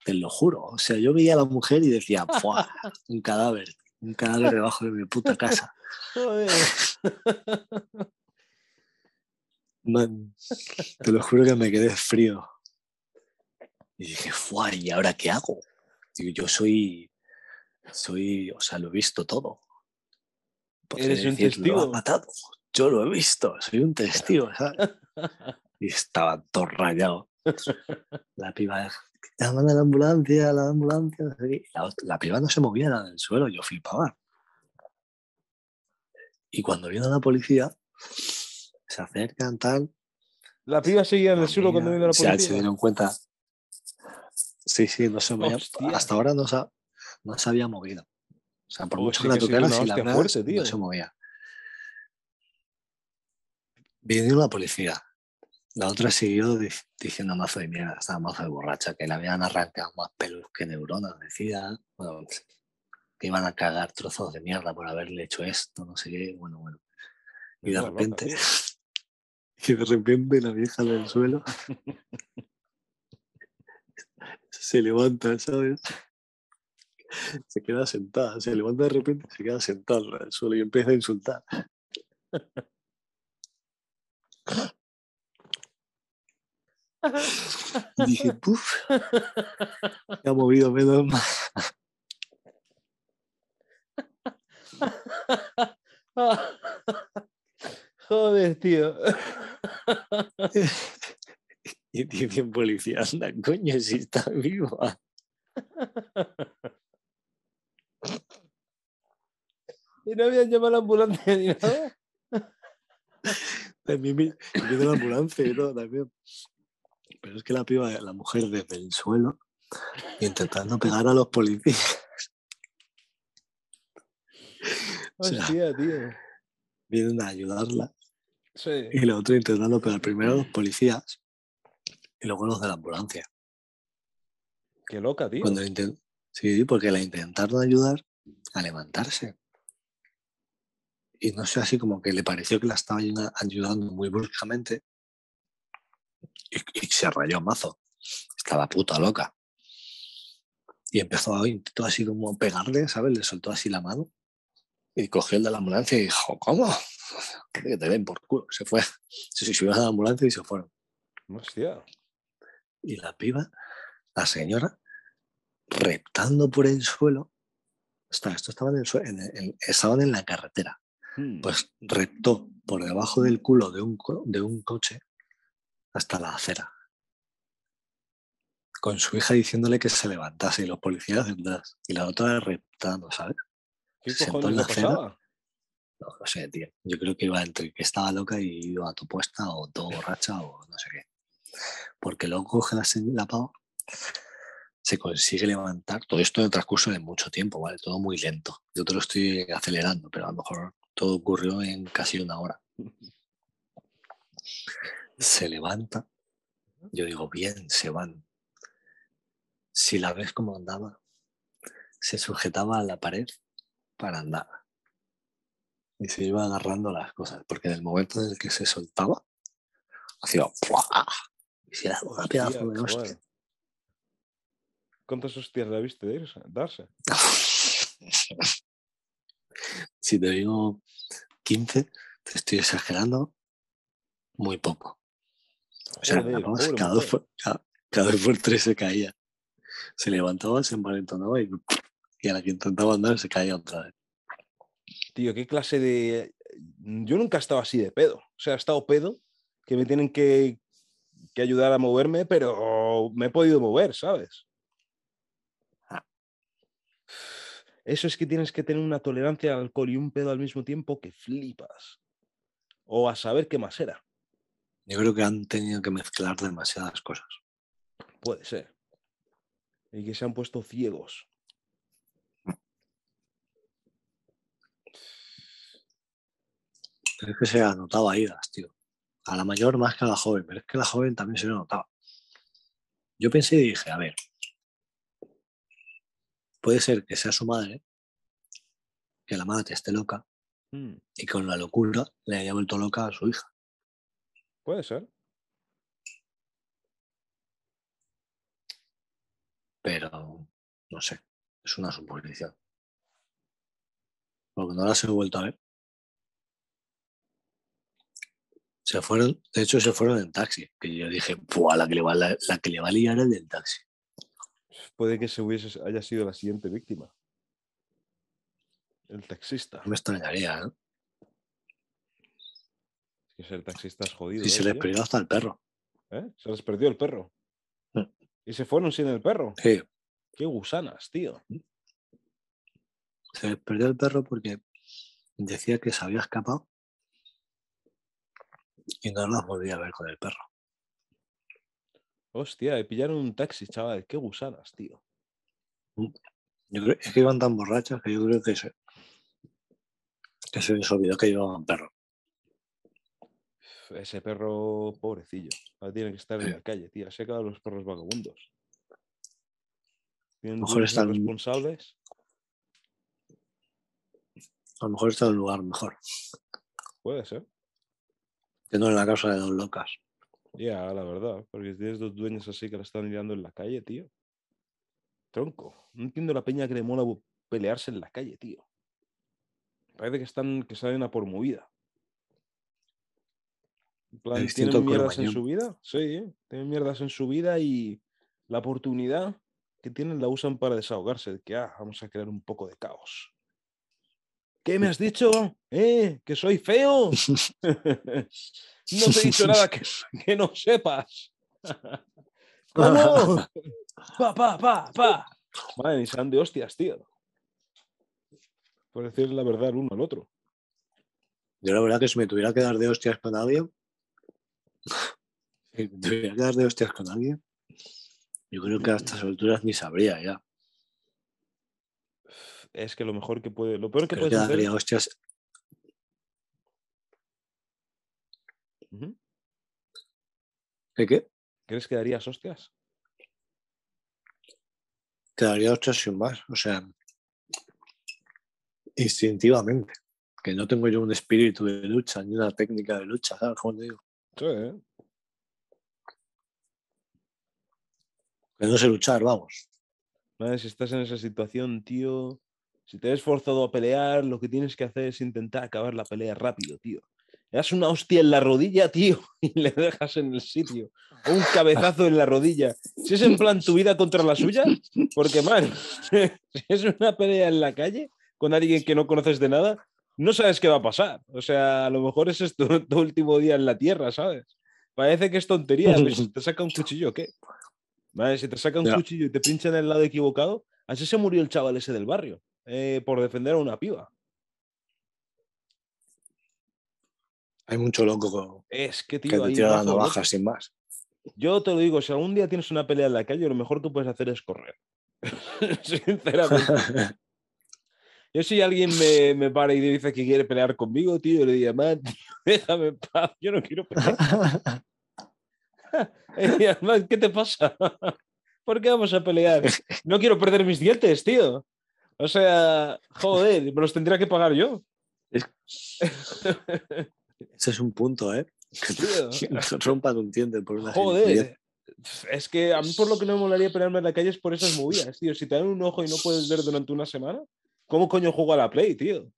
Te lo juro. O sea, yo veía a la mujer y decía, ¡fuah! Un cadáver. Un cadáver debajo de mi puta casa. Man, te lo juro que me quedé frío. Y dije, ¡fuah! ¿Y ahora qué hago? Digo, yo soy. Soy. O sea, lo he visto todo. Podría Eres un decir, "Lo testigo". ha matado. Yo lo he visto, soy un testigo, ¿sabes? Y estaba todo rayado. La piba, llaman a la ambulancia, a la ambulancia. La, piba no se movía nada del suelo, yo flipaba. Y cuando vino la policía, se acercan, tal. La piba seguía en el suelo cuando vino la se- Se policía. dieron cuenta. Sí, sí, no se movía. Hasta ahora no se, no se había movido. O sea, por mucho sí que la una y la fuerte, tío. no se movía. Vino la policía. La otra siguió di- diciendo mazo de mierda, estaba mazo de borracha, que le habían arrancado más pelos que neuronas, decía. Bueno, que iban a cagar trozos de mierda por haberle hecho esto, no sé qué, bueno, bueno. Y de repente, y de repente la vieja del suelo se levanta, ¿sabes? Se queda sentada, se levanta de repente y se queda sentada en el suelo y empieza a insultar. Y dije, puf, se ha movido menos mal. Joder, tío. Y dice un policía, anda, coño, si está viva. Y no habían llamado a la ambulancia ni nada. También vi- y vino la ambulancia y todo también. Pero es que la piba, la mujer desde el suelo, intentando pegar a los policías. O sea, Hostia, tío. vienen a ayudarla Sí. y la otra intentando pegar primero a los policías y luego a los de la ambulancia. Qué loca, tío. Cuando Sí, porque la intentaron ayudar a levantarse. Y no sé, así como que le pareció que la estaba ayuda- ayudando muy bruscamente y, y se rayó mazo. Estaba puta loca. Y empezó a intentó así como pegarle, ¿sabes? Le soltó así la mano y cogió el de la ambulancia y dijo, ¿cómo? Que te den por culo. Se fue. Se subió a la ambulancia y se fueron. Hostia. Y la piba, la señora, reptando por el suelo. Está, esto estaba en el suelo, estaban en la carretera. Hmm. Pues reptó por debajo del culo de un, co- de un coche hasta la acera. Con su hija diciéndole que se levantase y los policías detrás. Y la otra reptando, ¿sabes? ¿Qué se sentó en la acera. pasaba? No, no sé, tío. Yo creo que iba entre que estaba loca y iba a tu puesta o todo borracha o no sé qué. Porque luego coge la, la pava, se consigue levantar. Todo esto en el transcurso de mucho tiempo, ¿vale? Todo muy lento. Yo te lo estoy acelerando, pero a lo mejor todo ocurrió en casi una hora. Se levanta. Yo digo, bien, se van. Si la ves como andaba, se sujetaba a la pared para andar y se iba agarrando las cosas, porque en el momento en el que se soltaba, hacía ¡pua! y se daba una pedazo de hostia. ¿Cuántas hostias la viste darse? si te digo 15, te estoy exagerando muy poco. O sea, Joder, pobre cada, dos por, cada, cada dos por tres se caía. Se levantaba, se envalentonaba y, y a la que intentaba andar se caía otra vez. Tío, qué clase de. Yo nunca he estado así de pedo. O sea, he estado pedo que me tienen que que ayudar a moverme, pero me he podido mover, ¿sabes? Ah. Eso es que tienes que tener una tolerancia al alcohol y un pedo al mismo tiempo que flipas. O a saber qué más era. Yo creo que han tenido que mezclar demasiadas cosas. Puede ser. Y que se han puesto ciegos. Pero es que se anotaba idas, tío. A la mayor más que a la joven, pero es que a la joven también se le notaba. Yo pensé y dije, a ver, puede ser que sea su madre, que la madre esté loca Mm, y con la locura le haya vuelto loca a su hija. Puede ser. Pero no sé, es una suposición. Porque no las he vuelto a ver. Se fueron, de hecho, se fueron en taxi. Que yo dije, "Buah, la que le va, la, la que le va a liar es del taxi. Puede que se hubiese, haya sido la siguiente víctima. El taxista. No me extrañaría, ¿eh? Es que ser taxista es jodido. Si ¿eh, se les tío? perdió hasta el perro. ¿Eh? Se les perdió el perro. Mm. Y se fueron sin el perro. Sí, Qué gusanas, tío. se les perdió el perro porque decía que se había escapado y no las volvía a ver con el perro. Hostia, pillaron un taxi, chaval. Qué gusanas, tío. Yo creo, es que iban tan borrachas que yo creo que se, que se les olvidó que llevaban perro. Ese perro, pobrecillo. Ahora tiene que estar en la calle, tío. Se acaban los perros vagabundos. Tienen Mejor están- responsables. A lo mejor está en un lugar mejor Puede ser. que no en la casa de dos locas. Ya, la verdad. Porque tienes dos dueños así que la están liando en la calle, tío. Tronco. No entiendo la peña que le mola pelearse en la calle, tío. Parece que están, que salen a por movida. En plan, tienen mierdas en su vida. Sí, tienen mierdas en su vida y la oportunidad que tienen la usan para desahogarse. De que, ah, vamos a crear un poco de caos. ¿Qué me has dicho? ¿Eh? ¿Que soy feo? no te he dicho nada que, que no sepas. ¿Cómo? Pa, pa, pa, pa. Madre, ni se dan de hostias, tío. Por decir la verdad el uno al otro. Yo la verdad que si me tuviera que dar de hostias con alguien, si me tuviera que dar de hostias con alguien, yo creo que a estas alturas ni sabría ya. Es que lo mejor que puede. Lo peor que puedes hacer. daría hostias. ¿Qué qué? ¿Crees que darías hostias? Daría hostias sin más. O sea, instintivamente. Que no tengo yo un espíritu de lucha ni una técnica de lucha, ¿sabes cómo te digo? Sí, ¿eh? Que no sé luchar, vamos. Madre, si estás en esa situación, tío. Si te ves forzado a pelear, lo que tienes que hacer es intentar acabar la pelea rápido, tío. Le das una hostia en la rodilla, tío, y le dejas en el sitio. O un cabezazo en la rodilla. Si es en plan tu vida contra la suya, porque, man, si es una pelea en la calle con alguien que no conoces de nada, no sabes qué va a pasar. O sea, a lo mejor ese es tu, tu último día en la tierra, ¿sabes? Parece que es tontería, pero si te saca un cuchillo, ¿qué? Vale, si te saca un Ya. cuchillo y te pincha en el lado equivocado, así se murió el chaval ese del barrio, eh, por defender a una piba. Hay mucho loco Es que, que tío, te hay tira la navaja sin más. Yo te lo digo, si algún día tienes una pelea en la calle, lo mejor que puedes hacer es correr. Sinceramente. Yo si alguien me, me para y dice que quiere pelear conmigo, tío, yo le diría, man, tío, déjame en paz, yo no quiero pelear. Y además, ¿qué te pasa? ¿Por qué vamos a pelear? No quiero perder mis dientes, tío. O sea, joder, me los tendría que pagar yo. Ese es un punto, ¿eh? Rompan un diente por una Joder. Es que a mí por lo que no me molaría pelearme en la calle es por esas movidas, tío. Si te dan un ojo y no puedes ver durante una semana, ¿cómo coño juego a la Play, tío?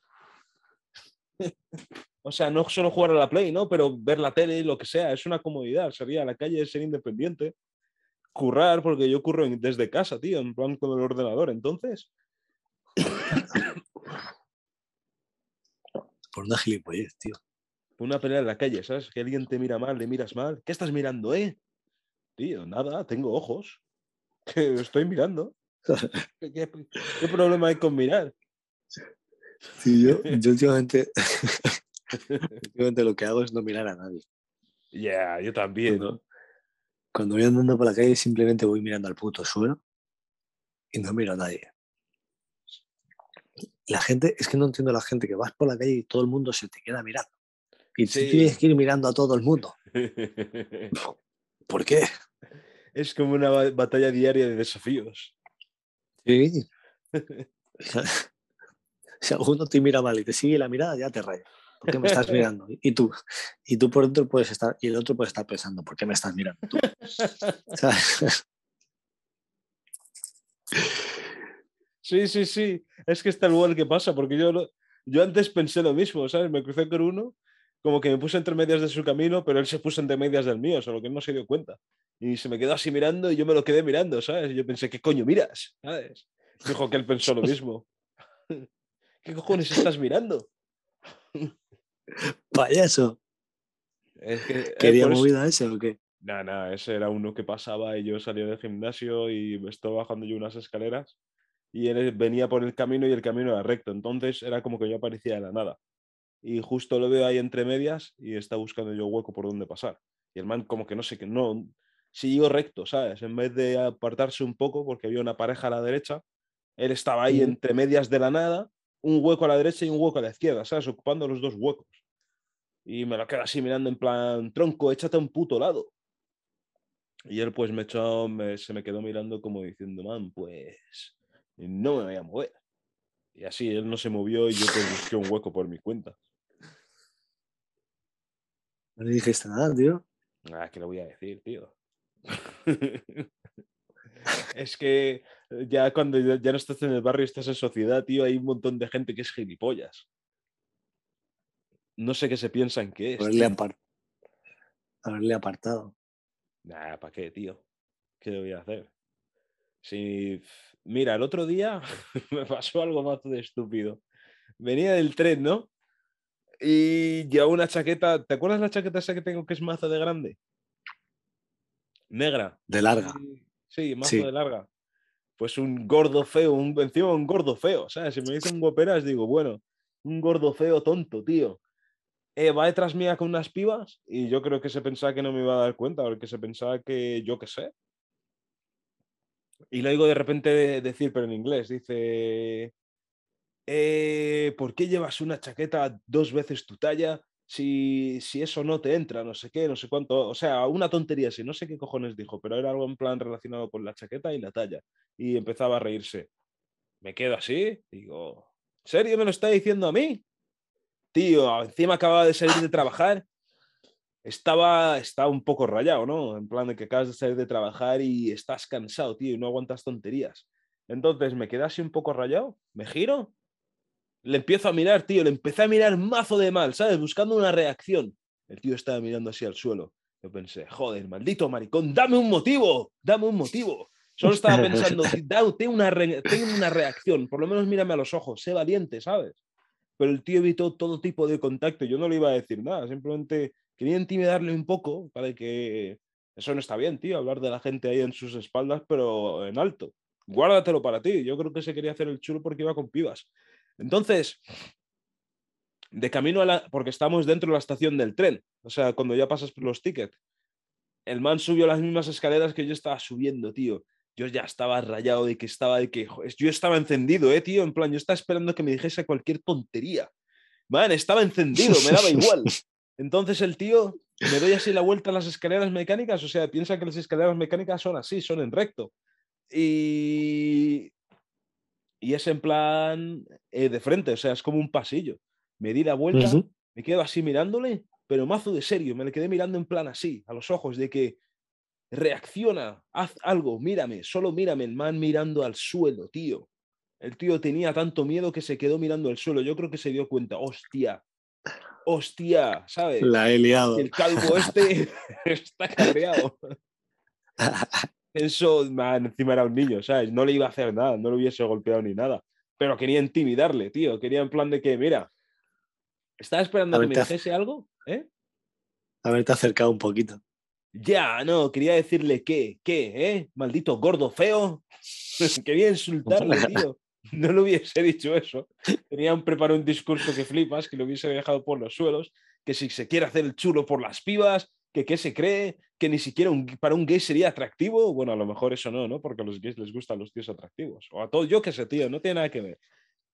O sea, no solo jugar a la Play, ¿no? Pero ver la tele, lo que sea, es una comodidad. Salir a la calle, ser independiente. Currar, porque yo curro desde casa, tío, en plan con el ordenador. Entonces, Por una gilipollez, tío. una pelea en la calle, ¿sabes? Que alguien te mira mal, le miras mal. ¿Qué estás mirando, eh? tío, nada, tengo ojos. Que estoy mirando. ¿Qué, qué- qué problema hay con mirar? Sí, yo, yo últimamente, últimamente lo que hago es no mirar a nadie. Ya, yo también. Cuando, cuando voy andando por la calle simplemente voy mirando al puto suelo y no miro a nadie. La gente, es que no entiendo a la gente que vas por la calle y todo el mundo se te queda mirando. Y tú tienes que ir mirando a todo el mundo. ¿Por qué? es como una ba- batalla diaria de desafíos. Sí. si alguno te mira mal y te sigue la mirada, ya te raya. ¿Por qué me estás mirando? Y tú, y tú por dentro puedes estar, y el otro puede estar pensando, ¿por qué me estás mirando tú? ¿Sabes? Sí, sí, sí. Es que es tal cual que pasa, porque yo, lo- yo antes pensé lo mismo, ¿sabes? Me crucé con uno, como que me puse entre medias de su camino, pero él se puso entre medias del mío, solo que él no se dio cuenta. Y se me quedó así mirando y yo me lo quedé mirando, ¿sabes? Y yo pensé, ¿qué coño miras? ¿Sabes? Dijo que él pensó lo mismo. ¿Qué cojones estás mirando? Payaso. Es que, eh, ¿Quería eso- movida ese o qué? Nah, nah, ese era uno que pasaba y yo salía del gimnasio y me estaba bajando yo unas escaleras y él venía por el camino y el camino era recto. Entonces era como que yo aparecía de la nada. Y justo lo veo ahí entre medias y está buscando yo hueco por donde pasar. Y el man como que no sé qué, no, siguió recto, ¿sabes? En vez de apartarse un poco porque había una pareja a la derecha, él estaba ahí Ujú. entre medias de la nada, un hueco a la derecha y un hueco a la izquierda, ¿sabes? Ocupando los dos huecos. Y me lo quedo así mirando en plan, tronco, échate a un puto lado. Y él pues me echó, me- se me quedó mirando como diciendo, man, pues no me voy a mover. Y así él no se movió y yo pues busqué un hueco por mi cuenta. No le dijiste nada, tío. Ah, ¿qué le voy a decir, tío? es que ya cuando ya no estás en el barrio, estás en sociedad, tío, hay un montón de gente que es gilipollas. No sé qué se piensan que es. Haberle, tío. apar- haberle apartado. Nah, ¿para qué, tío? ¿Qué le voy a hacer? Si, mira, el otro día me pasó algo más de estúpido. Venía del tren, ¿no? Y llevaba una chaqueta. ¿Te acuerdas la chaqueta esa que tengo que es mazo de grande? Negra. De larga. Sí, mazo Sí. de larga. Pues un gordo feo, un, encima un gordo feo. ¿Sabes? Si me dicen guaperas, digo, bueno, un gordo feo tonto, tío. Eh, va detrás mía con unas pibas y yo creo que se pensaba que no me iba a dar cuenta, porque se pensaba que yo qué sé. Y lo oigo de repente de- decir, pero en inglés, dice, eh, ¿por qué llevas una chaqueta dos veces tu talla si, si eso no te entra? No sé qué, no sé cuánto. O sea, una tontería así, no sé qué cojones dijo, pero era algo en plan relacionado con la chaqueta y la talla. Y empezaba a reírse. Me quedo así, digo, ¿en serio me lo está diciendo a mí? Tío, encima acababa de salir de trabajar. Estaba, estaba un poco rayado, ¿no? En plan de que acabas de salir de trabajar y estás cansado, tío, y no aguantas tonterías. Entonces me quedé así un poco rayado, me giro, le empiezo a mirar, tío, le empecé a mirar mazo de mal, ¿sabes? Buscando una reacción. El tío estaba mirando así al suelo. Yo pensé, joder, maldito maricón, dame un motivo, dame un motivo. Solo estaba pensando, "Da- ten una, re- ten una reacción, por lo menos mírame a los ojos, sé valiente, ¿sabes? Pero el tío evitó todo tipo de contacto. Yo no le iba a decir nada, simplemente quería intimidarle un poco para que eso no está bien, tío, hablar de la gente ahí en sus espaldas, pero en alto. Guárdatelo para ti. Yo creo que se quería hacer el chulo porque iba con pibas. Entonces, de camino a la. Porque estamos dentro de la estación del tren. O sea, cuando ya pasas por los tickets. El man subió las mismas escaleras que yo estaba subiendo, tío. Yo ya estaba rayado de que estaba de que. Yo estaba encendido, eh, tío. En plan, yo estaba esperando que me dijese cualquier tontería. Man, estaba encendido, me daba igual. Entonces el tío me doy así la vuelta a las escaleras mecánicas. O sea, piensa que las escaleras mecánicas son así, son en recto. Y. Y es en plan eh, de frente, o sea, es como un pasillo. Me di la vuelta, me quedo así mirándole, pero mazo de serio, me le quedé mirando en plan así, a los ojos, de que reacciona, haz algo, mírame, solo mírame, el man mirando al suelo, tío. El tío tenía tanto miedo que se quedó mirando al suelo. Yo creo que se dio cuenta, hostia, hostia, ¿sabes? La he liado. El calvo este está cabreado. Eso, man, encima era un niño, ¿sabes? No le iba a hacer nada, no lo hubiese golpeado ni nada. Pero quería intimidarle, tío. Quería en plan de que, mira, estaba esperando A que me dijese algo, ¿eh? Haberte acercado un poquito. Ya, no, quería decirle que, ¿qué? ¿Eh? Maldito gordo feo. quería insultarle, tío. No le hubiese dicho eso. Tenían preparado un discurso que flipas, que lo hubiese dejado por los suelos, que si se quiere hacer el chulo por las pibas, que qué se cree, que ni siquiera para un gay sería atractivo. Bueno, a lo mejor eso no, ¿no? Porque a los gays les gustan los tíos atractivos. O a todo, yo que sé, tío, no tiene nada que ver.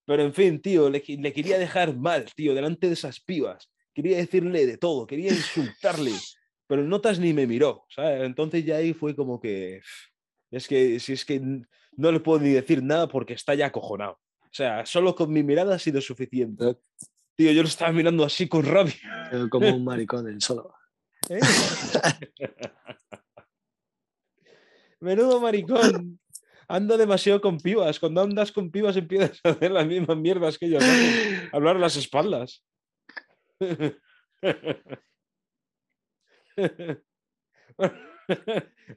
Pero en fin, tío, le, le quería dejar mal, tío, delante de esas pibas. Quería decirle de todo, quería insultarle pero Notas ni me miró, ¿sabes? Entonces ya ahí fue como que, es que, si es que no le puedo ni decir nada porque está ya acojonado. O sea, solo con mi mirada ha sido suficiente. Tío, yo lo estaba mirando así con rabia. Como un maricón en solo. ¿Eh? Menudo maricón. Ando demasiado con pibas. Cuando andas con pibas empiezas a hacer las mismas mierdas que ellos. Hablar a las espaldas.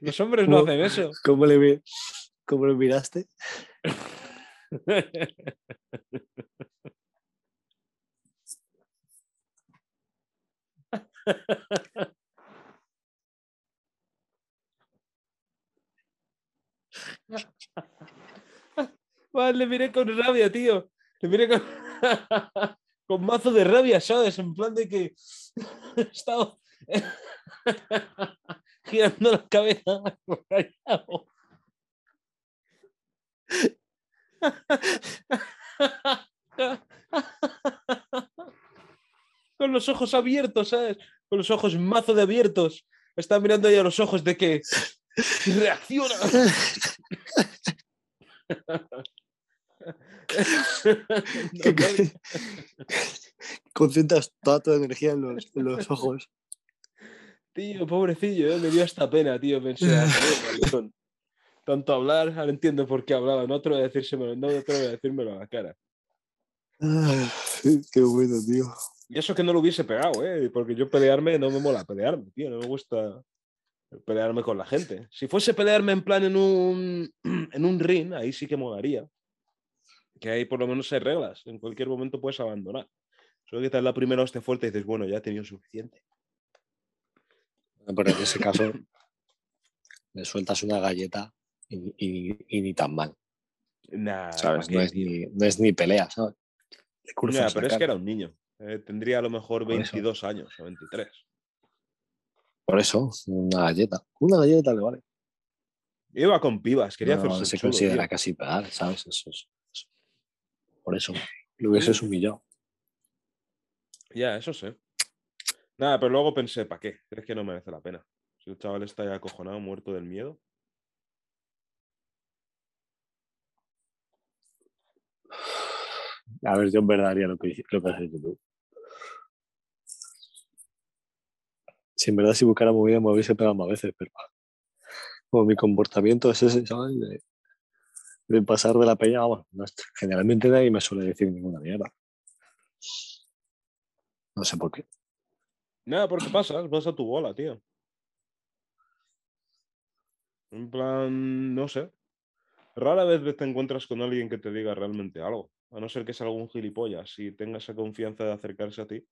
Los hombres no hacen eso. ¿Cómo le, cómo lo miraste? le miré con rabia, tío. Le miré con, mazo de rabia, ¿sabes? En plan de que he estado girando la cabeza Con los ojos abiertos, ¿sabes? Con los ojos mazo de abiertos. Está mirando ahí a los ojos de que reacciona. Concentras toda tu energía en los, en los ojos. Tío, pobrecillo, ¿eh? me dio esta pena, tío. Pensé, ah, tanto hablar, ahora entiendo por qué hablaba. No otro de decírselo, no otro de decírmelo a la cara. qué bueno, tío. Y eso que no lo hubiese pegado, ¿eh? Porque yo pelearme no me mola pelearme, tío. No me gusta pelearme con la gente. Si fuese pelearme en plan en un, en un ring, ahí sí que molaría. Que ahí por lo menos hay reglas. En cualquier momento puedes abandonar. Solo que te la primera hostia fuerte y dices, bueno, ya he tenido suficiente. Pero en ese caso le sueltas una galleta y, ni tan mal. ¿Sabes? No es, ni, no es, ni, pelea, ¿sabes? pero es que era un niño. Eh, tendría a lo mejor 22 años o 23. Por eso, una galleta. Una galleta le vale. Iba con pibas, quería no, hacerse se considera casi pegar, ¿sabes? Eso es, Por eso, lo hubieses humillado. Ya, eso sé. Nada, pero luego pensé, ¿para qué? ¿Crees que no merece la pena? Si el chaval está ya acojonado, muerto del miedo. A ver, yo en verdad haría lo que, lo que hecho tú. Si en verdad si buscara movida me hubiese pegado más veces, pero como mi comportamiento es ese, ¿sabes? De, pasar de la peña, vamos, generalmente nadie me suele decir ninguna mierda. No sé por qué. Nada, porque pasas, vas a tu bola, tío. En plan, no sé. Rara vez te encuentras con alguien que te diga realmente algo. A no ser que sea algún gilipollas y tenga esa confianza de acercarse a ti.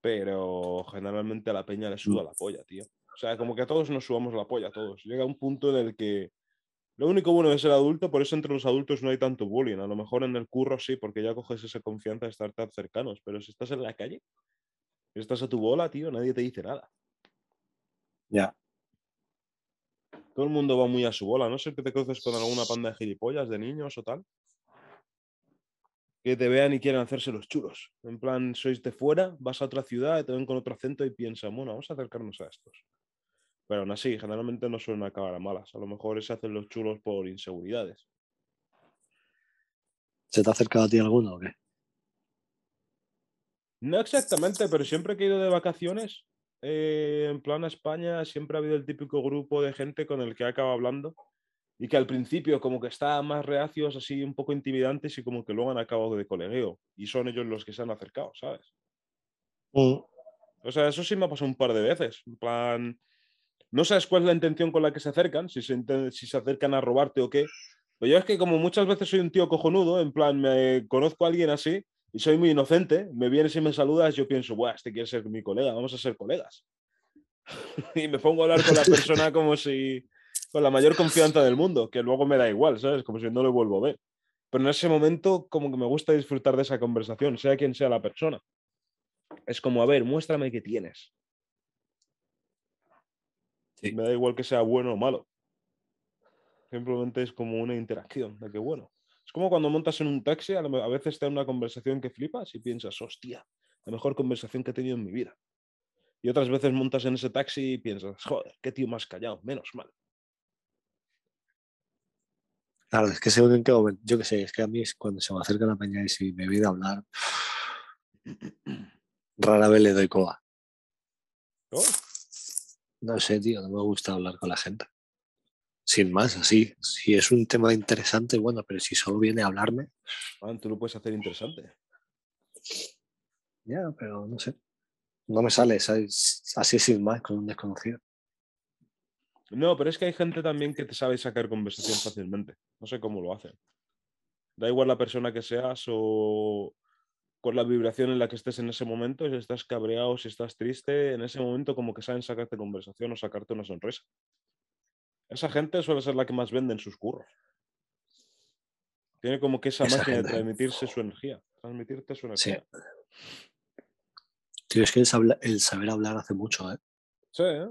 Pero generalmente a la peña le suda la polla, tío. O sea, como que a todos nos subamos la polla, a todos. Llega un punto en el que lo único bueno de ser adulto, por eso entre los adultos no hay tanto bullying. A lo mejor en el curro sí, porque ya coges esa confianza de estar tan cercanos. Pero si estás en la calle, Estás a tu bola, tío, nadie te dice nada. Ya. Todo el mundo va muy a su bola, no sé que te cruces con alguna panda de gilipollas, de niños o tal. Que te vean y quieran hacerse los chulos. En plan, sois de fuera, vas a otra ciudad, te ven con otro acento y piensan, bueno, vamos a acercarnos a estos. Pero aún así, generalmente no suelen acabar a malas. A lo mejor se hacen los chulos por inseguridades. ¿Se te ha acercado a ti alguno o qué? No exactamente, pero siempre que he ido de vacaciones, eh, en plan a España, siempre ha habido el típico grupo de gente con el que acaba hablando y que al principio como que está más reacios, así un poco intimidantes y como que luego han acabado de colegueo y son ellos los que se han acercado, ¿sabes? Mm. O sea, eso sí me ha pasado un par de veces. En plan, no sabes cuál es la intención con la que se acercan, si se, si se acercan a robarte o qué. Pero yo es que como muchas veces soy un tío cojonudo, en plan, me conozco a alguien así y soy muy inocente, me vienes y me saludas, yo pienso, Buah, este quiere ser mi colega, vamos a ser colegas. y me pongo a hablar con la persona como si con la mayor confianza del mundo, que luego me da igual, ¿sabes? Como si no lo vuelvo a ver. Pero en ese momento como que me gusta disfrutar de esa conversación, sea quien sea la persona. Es como, a ver, muéstrame qué tienes. Me da igual que sea bueno o malo. Simplemente es como una interacción de que bueno. Es como cuando montas en un taxi, a veces te da una conversación que flipas y piensas, hostia, la mejor conversación que he tenido en mi vida. Y otras veces montas en ese taxi y piensas, joder, qué tío más callado, menos mal. Claro, es que según en qué momento, yo qué sé, es que a mí es cuando se me acerca la peña y si me voy a hablar, rara vez le doy coba. Oh. No sé, tío, no me gusta hablar con la gente. Sin más, así. Si es un tema interesante, bueno, pero si solo viene a hablarme. Ah, tú lo puedes hacer interesante. Ya, pero no sé. No me sale así sin más con un desconocido. No, pero es que hay gente también que te sabe sacar conversación fácilmente. No sé cómo lo hacen. Da igual la persona que seas o con la vibración en la que estés en ese momento, si estás cabreado, si estás triste, en ese momento como que saben sacarte conversación o sacarte una sonrisa. Esa gente suele ser la que más vende en sus curros. Tiene como que esa, máquina de transmitirse su energía, transmitirte su energía. Tío, es que el, saber hablar hace mucho, ¿eh? Sí, ¿eh?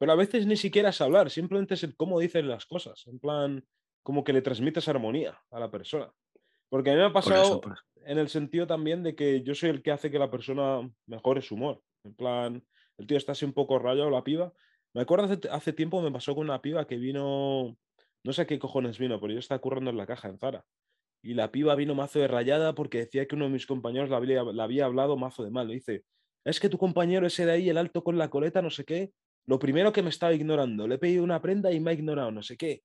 Pero a veces ni siquiera es hablar, simplemente es el cómo dicen las cosas. En plan, como que le transmites armonía a la persona. Porque a mí me ha pasado en el sentido también de que yo soy el que hace que la persona mejore su humor. En plan, el tío está así un poco rayado, la piba, me acuerdo hace, tiempo me pasó con una piba que vino, no sé qué cojones vino, pero yo estaba currando en la caja en Zara. Y la piba vino mazo de rayada porque decía que uno de mis compañeros la había, hablado mazo de mal. Le dice, es que tu compañero ese de ahí, el alto con la coleta, no sé qué, lo primero que me estaba ignorando, le he pedido una prenda y me ha ignorado, no sé qué.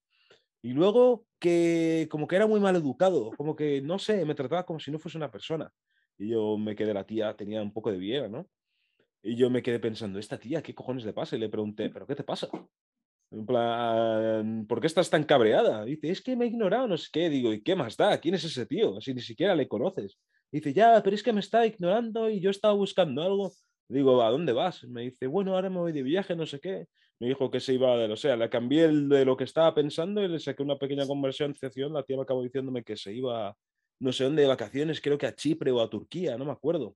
Y luego que como que era muy mal educado, como que, no sé, me trataba como si no fuese una persona. Y yo me quedé, la tía tenía un poco de viera, ¿no? Y yo me quedé pensando, ¿esta tía qué cojones le pasa? Y le pregunté, ¿pero qué te pasa? En plan, ¿por qué estás tan cabreada? Dice, es que me ha ignorado, no sé qué. Digo, ¿y qué más da? ¿Quién es ese tío? Si ni siquiera le conoces. Dice, ya, pero es que me está ignorando y yo estaba buscando algo. Digo, ¿a dónde vas? Me dice, bueno, ahora me voy de viaje, no sé qué. Me dijo que se iba de, o sea, le cambié el de lo que estaba pensando y le saqué una pequeña conversación. La tía me acabó diciéndome que se iba, no sé dónde, de vacaciones, creo que a Chipre o a Turquía, no me acuerdo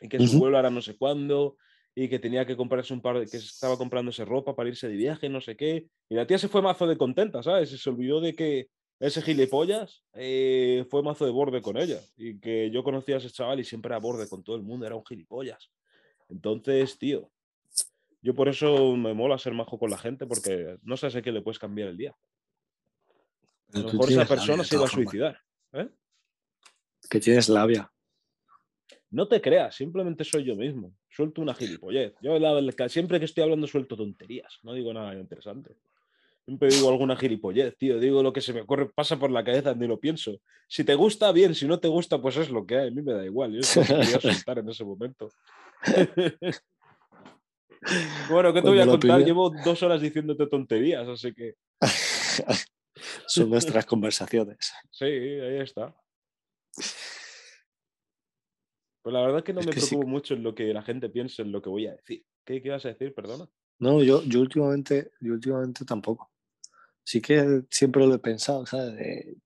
y que su vuelo era no sé cuándo, y que tenía que comprarse un par de, que estaba comprándose ropa para irse de viaje, no sé qué. Y la tía se fue mazo de contenta, ¿sabes? Y se olvidó de que ese gilipollas eh, fue mazo de borde con ella. Y que yo conocía a ese chaval y siempre era borde con todo el mundo, era un gilipollas. Entonces, tío, yo por eso me mola ser majo con la gente, porque no sé qué le puedes cambiar el día. A lo mejor esa persona se iba a suicidar. ¿eh? Que tienes labia. No te creas, simplemente soy yo mismo. Suelto una gilipollez. Yo siempre que estoy hablando suelto tonterías, no digo nada interesante. Siempre digo alguna gilipollez, tío. Digo lo que se me ocurre, pasa por la cabeza, ni lo pienso. Si te gusta, bien. Si no te gusta, pues es lo que hay. A mí me da igual. Yo quería soltar en ese momento. bueno, ¿qué te voy a contar? Llevo dos horas diciéndote tonterías, así que. Son nuestras conversaciones. Sí, ahí está. Pues la verdad es que no me preocupo mucho en lo que la gente piense en lo que voy a decir. ¿Qué, qué vas a decir? Perdona. No, yo, yo, últimamente, yo últimamente tampoco. Sí que siempre lo he pensado, ¿sabes?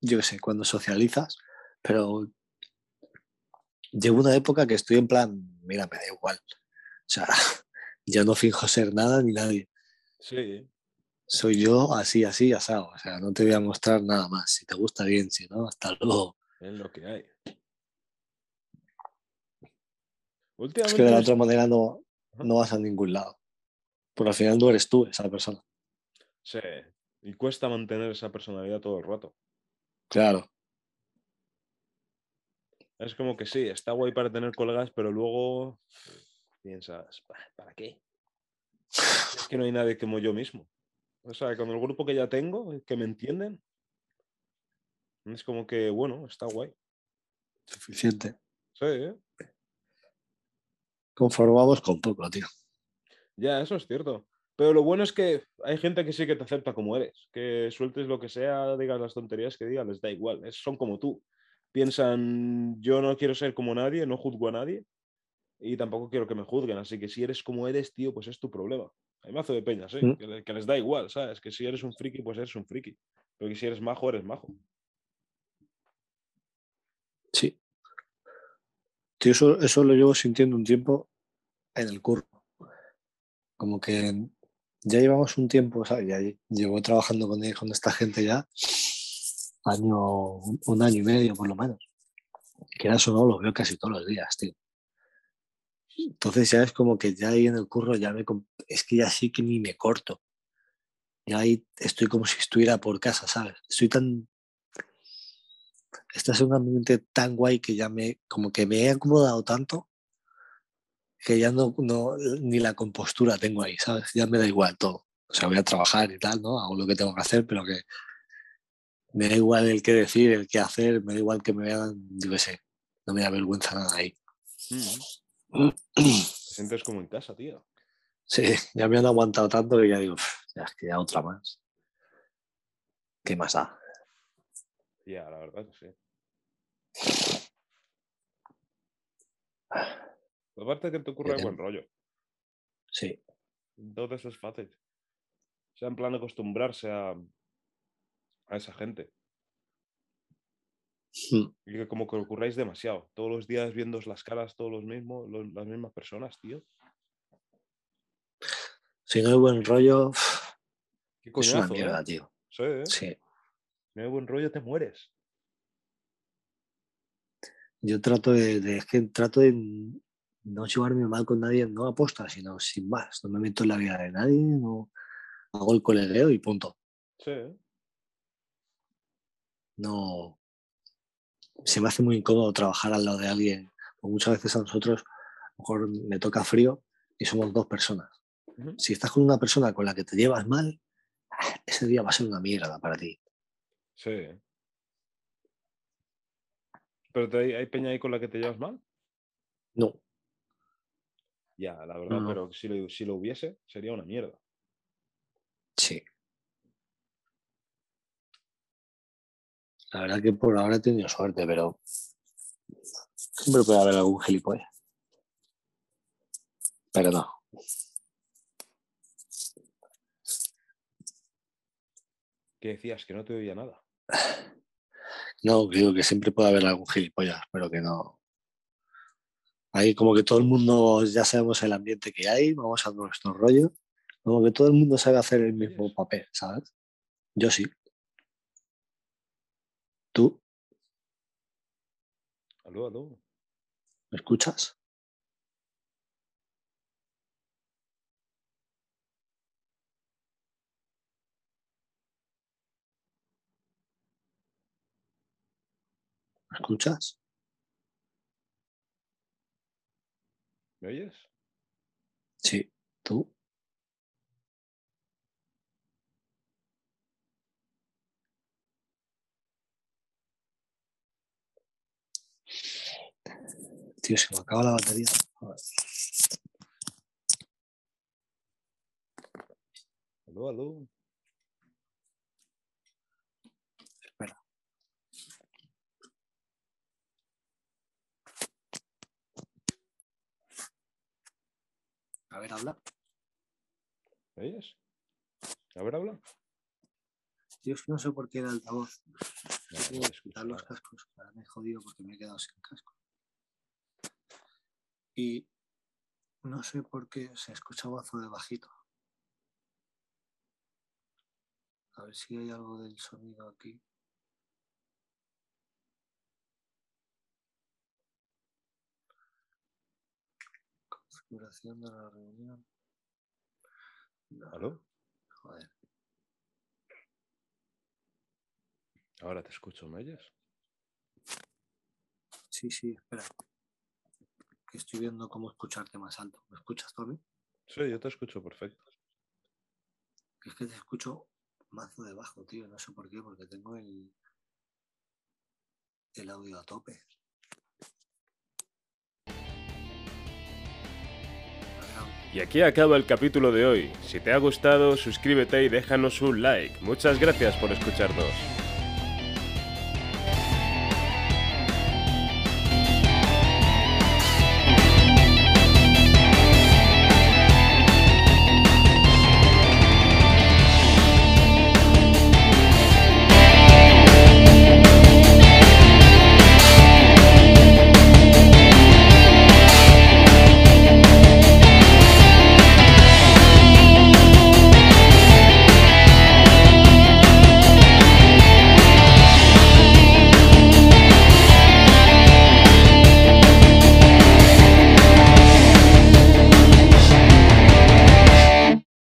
yo qué sé, cuando socializas, pero llevo una época que estoy en plan, mira, me da igual. O sea, ya no finjo ser nada ni nadie. Sí. Soy yo así, así, asado. O sea, no te voy a mostrar nada más. Si te gusta bien, si no, hasta luego. Es lo que hay. Es que de la otra manera no, no vas a ningún lado. Porque al final no eres tú esa persona. Sí, y cuesta mantener esa personalidad todo el rato. Claro. Es como que sí, está guay para tener colegas, pero luego piensas, ¿para qué? Es que no hay nadie como yo mismo. O sea, con el grupo que ya tengo, que me entienden, es como que, bueno, está guay. Suficiente. Sí, ¿eh? conformamos con poco, tío. Ya, eso es cierto. Pero lo bueno es que hay gente que sí que te acepta como eres, que sueltes lo que sea, digas las tonterías que digas, les da igual, son como tú. Piensan, yo no quiero ser como nadie, no juzgo a nadie, y tampoco quiero que me juzguen. Así que si eres como eres, tío, pues es tu problema. Hay mazo de peñas, ¿eh? Mm. que, le- que les da igual, ¿sabes? Que si eres un friki, pues eres un friki. Pero que si eres majo, eres majo. Sí. Tío, eso, eso lo llevo sintiendo un tiempo en el curro. Como que ya llevamos un tiempo, ¿sabes? Ya llevo trabajando con, con esta gente ya año, un año y medio por lo menos. Quieras o no, los veo casi todos los días, tío. Entonces ya es como que ya ahí en el curro ya me... Es que ya sí que ni me corto. Ya ahí estoy como si estuviera por casa, ¿sabes? Estoy tan... Este es un ambiente tan guay que ya me... Como que me he acomodado tanto que ya no, no ni la compostura tengo ahí, ¿sabes? Ya me da igual todo. O sea, voy a trabajar y tal, ¿no? Hago lo que tengo que hacer, pero que me da igual el qué decir, el qué hacer, me da igual que me vean, yo qué sé. No me da vergüenza nada ahí. Te sientes como en casa, tío. Sí, ya me han aguantado tanto que ya digo, "Uf, ya es que ya otra más. ¿Qué más da? Ya, la verdad que sí. Aparte que te ocurre buen rollo. Sí, Entonces es fácil. O sea, en plan acostumbrarse a, a esa gente. Mm, Y que como que ocurráis demasiado. Todos los días viendo las caras, todos los mismos, los- las mismas personas, tío. si no hay buen rollo, Qué es una coñazo, mierda, ¿eh? tío. Sí, ¿eh? Sí. Si no hay buen rollo, te mueres. Yo trato de, de- es que trato de no llevarme mal con nadie, no aposta, sino sin más. No me meto en la vida de nadie, no hago el colegueo y punto. Sí, ¿eh? No. Se me hace muy incómodo trabajar al lado de alguien. Muchas veces a nosotros, a lo mejor me toca frío y somos dos personas. Si estás con una persona con la que te llevas mal, ese día va a ser una mierda para ti. Sí. ¿Pero te- hay, hay peña ahí con la que te llevas mal? No, Ya, la verdad, no. pero si lo, si lo hubiese, sería una mierda. sí. La verdad que por ahora he tenido suerte, pero siempre puede haber algún gilipollas. Pero no. ¿Qué decías? Que no te oía nada. No, digo que siempre puede haber algún gilipollas, pero que no. Ahí como que todo el mundo ya sabemos el ambiente que hay, vamos a nuestro rollo, como que todo el mundo sabe hacer el mismo papel, ¿sabes? Yo sí. ¿Tú Aló, aló. me escuchas? ¿Me escuchas? ¿Me oyes? Sí. ¿Tú? Tío, se me acaba la batería. Aló, aló. Espera. A ver, habla. ¿Me oyes? A ver, habla. Que no sé por qué era altavoz. No, los cascos. Ahora me he jodido porque me he quedado sin casco. Y no sé por qué se escucha mazo de bajito. A ver si hay algo del sonido aquí. Configuración de la reunión. No, ¿Aló? joder. Ahora te escucho, ¿me oyes? Sí, sí, espera. Que estoy viendo cómo escucharte más alto. ¿Me escuchas mí? Sí, yo te escucho perfecto. Es que te escucho mazo de bajo, tío. No sé por qué, porque tengo el, el audio a tope. Y aquí acaba el capítulo de hoy. Si te ha gustado, suscríbete y déjanos un like. Muchas gracias por escucharnos.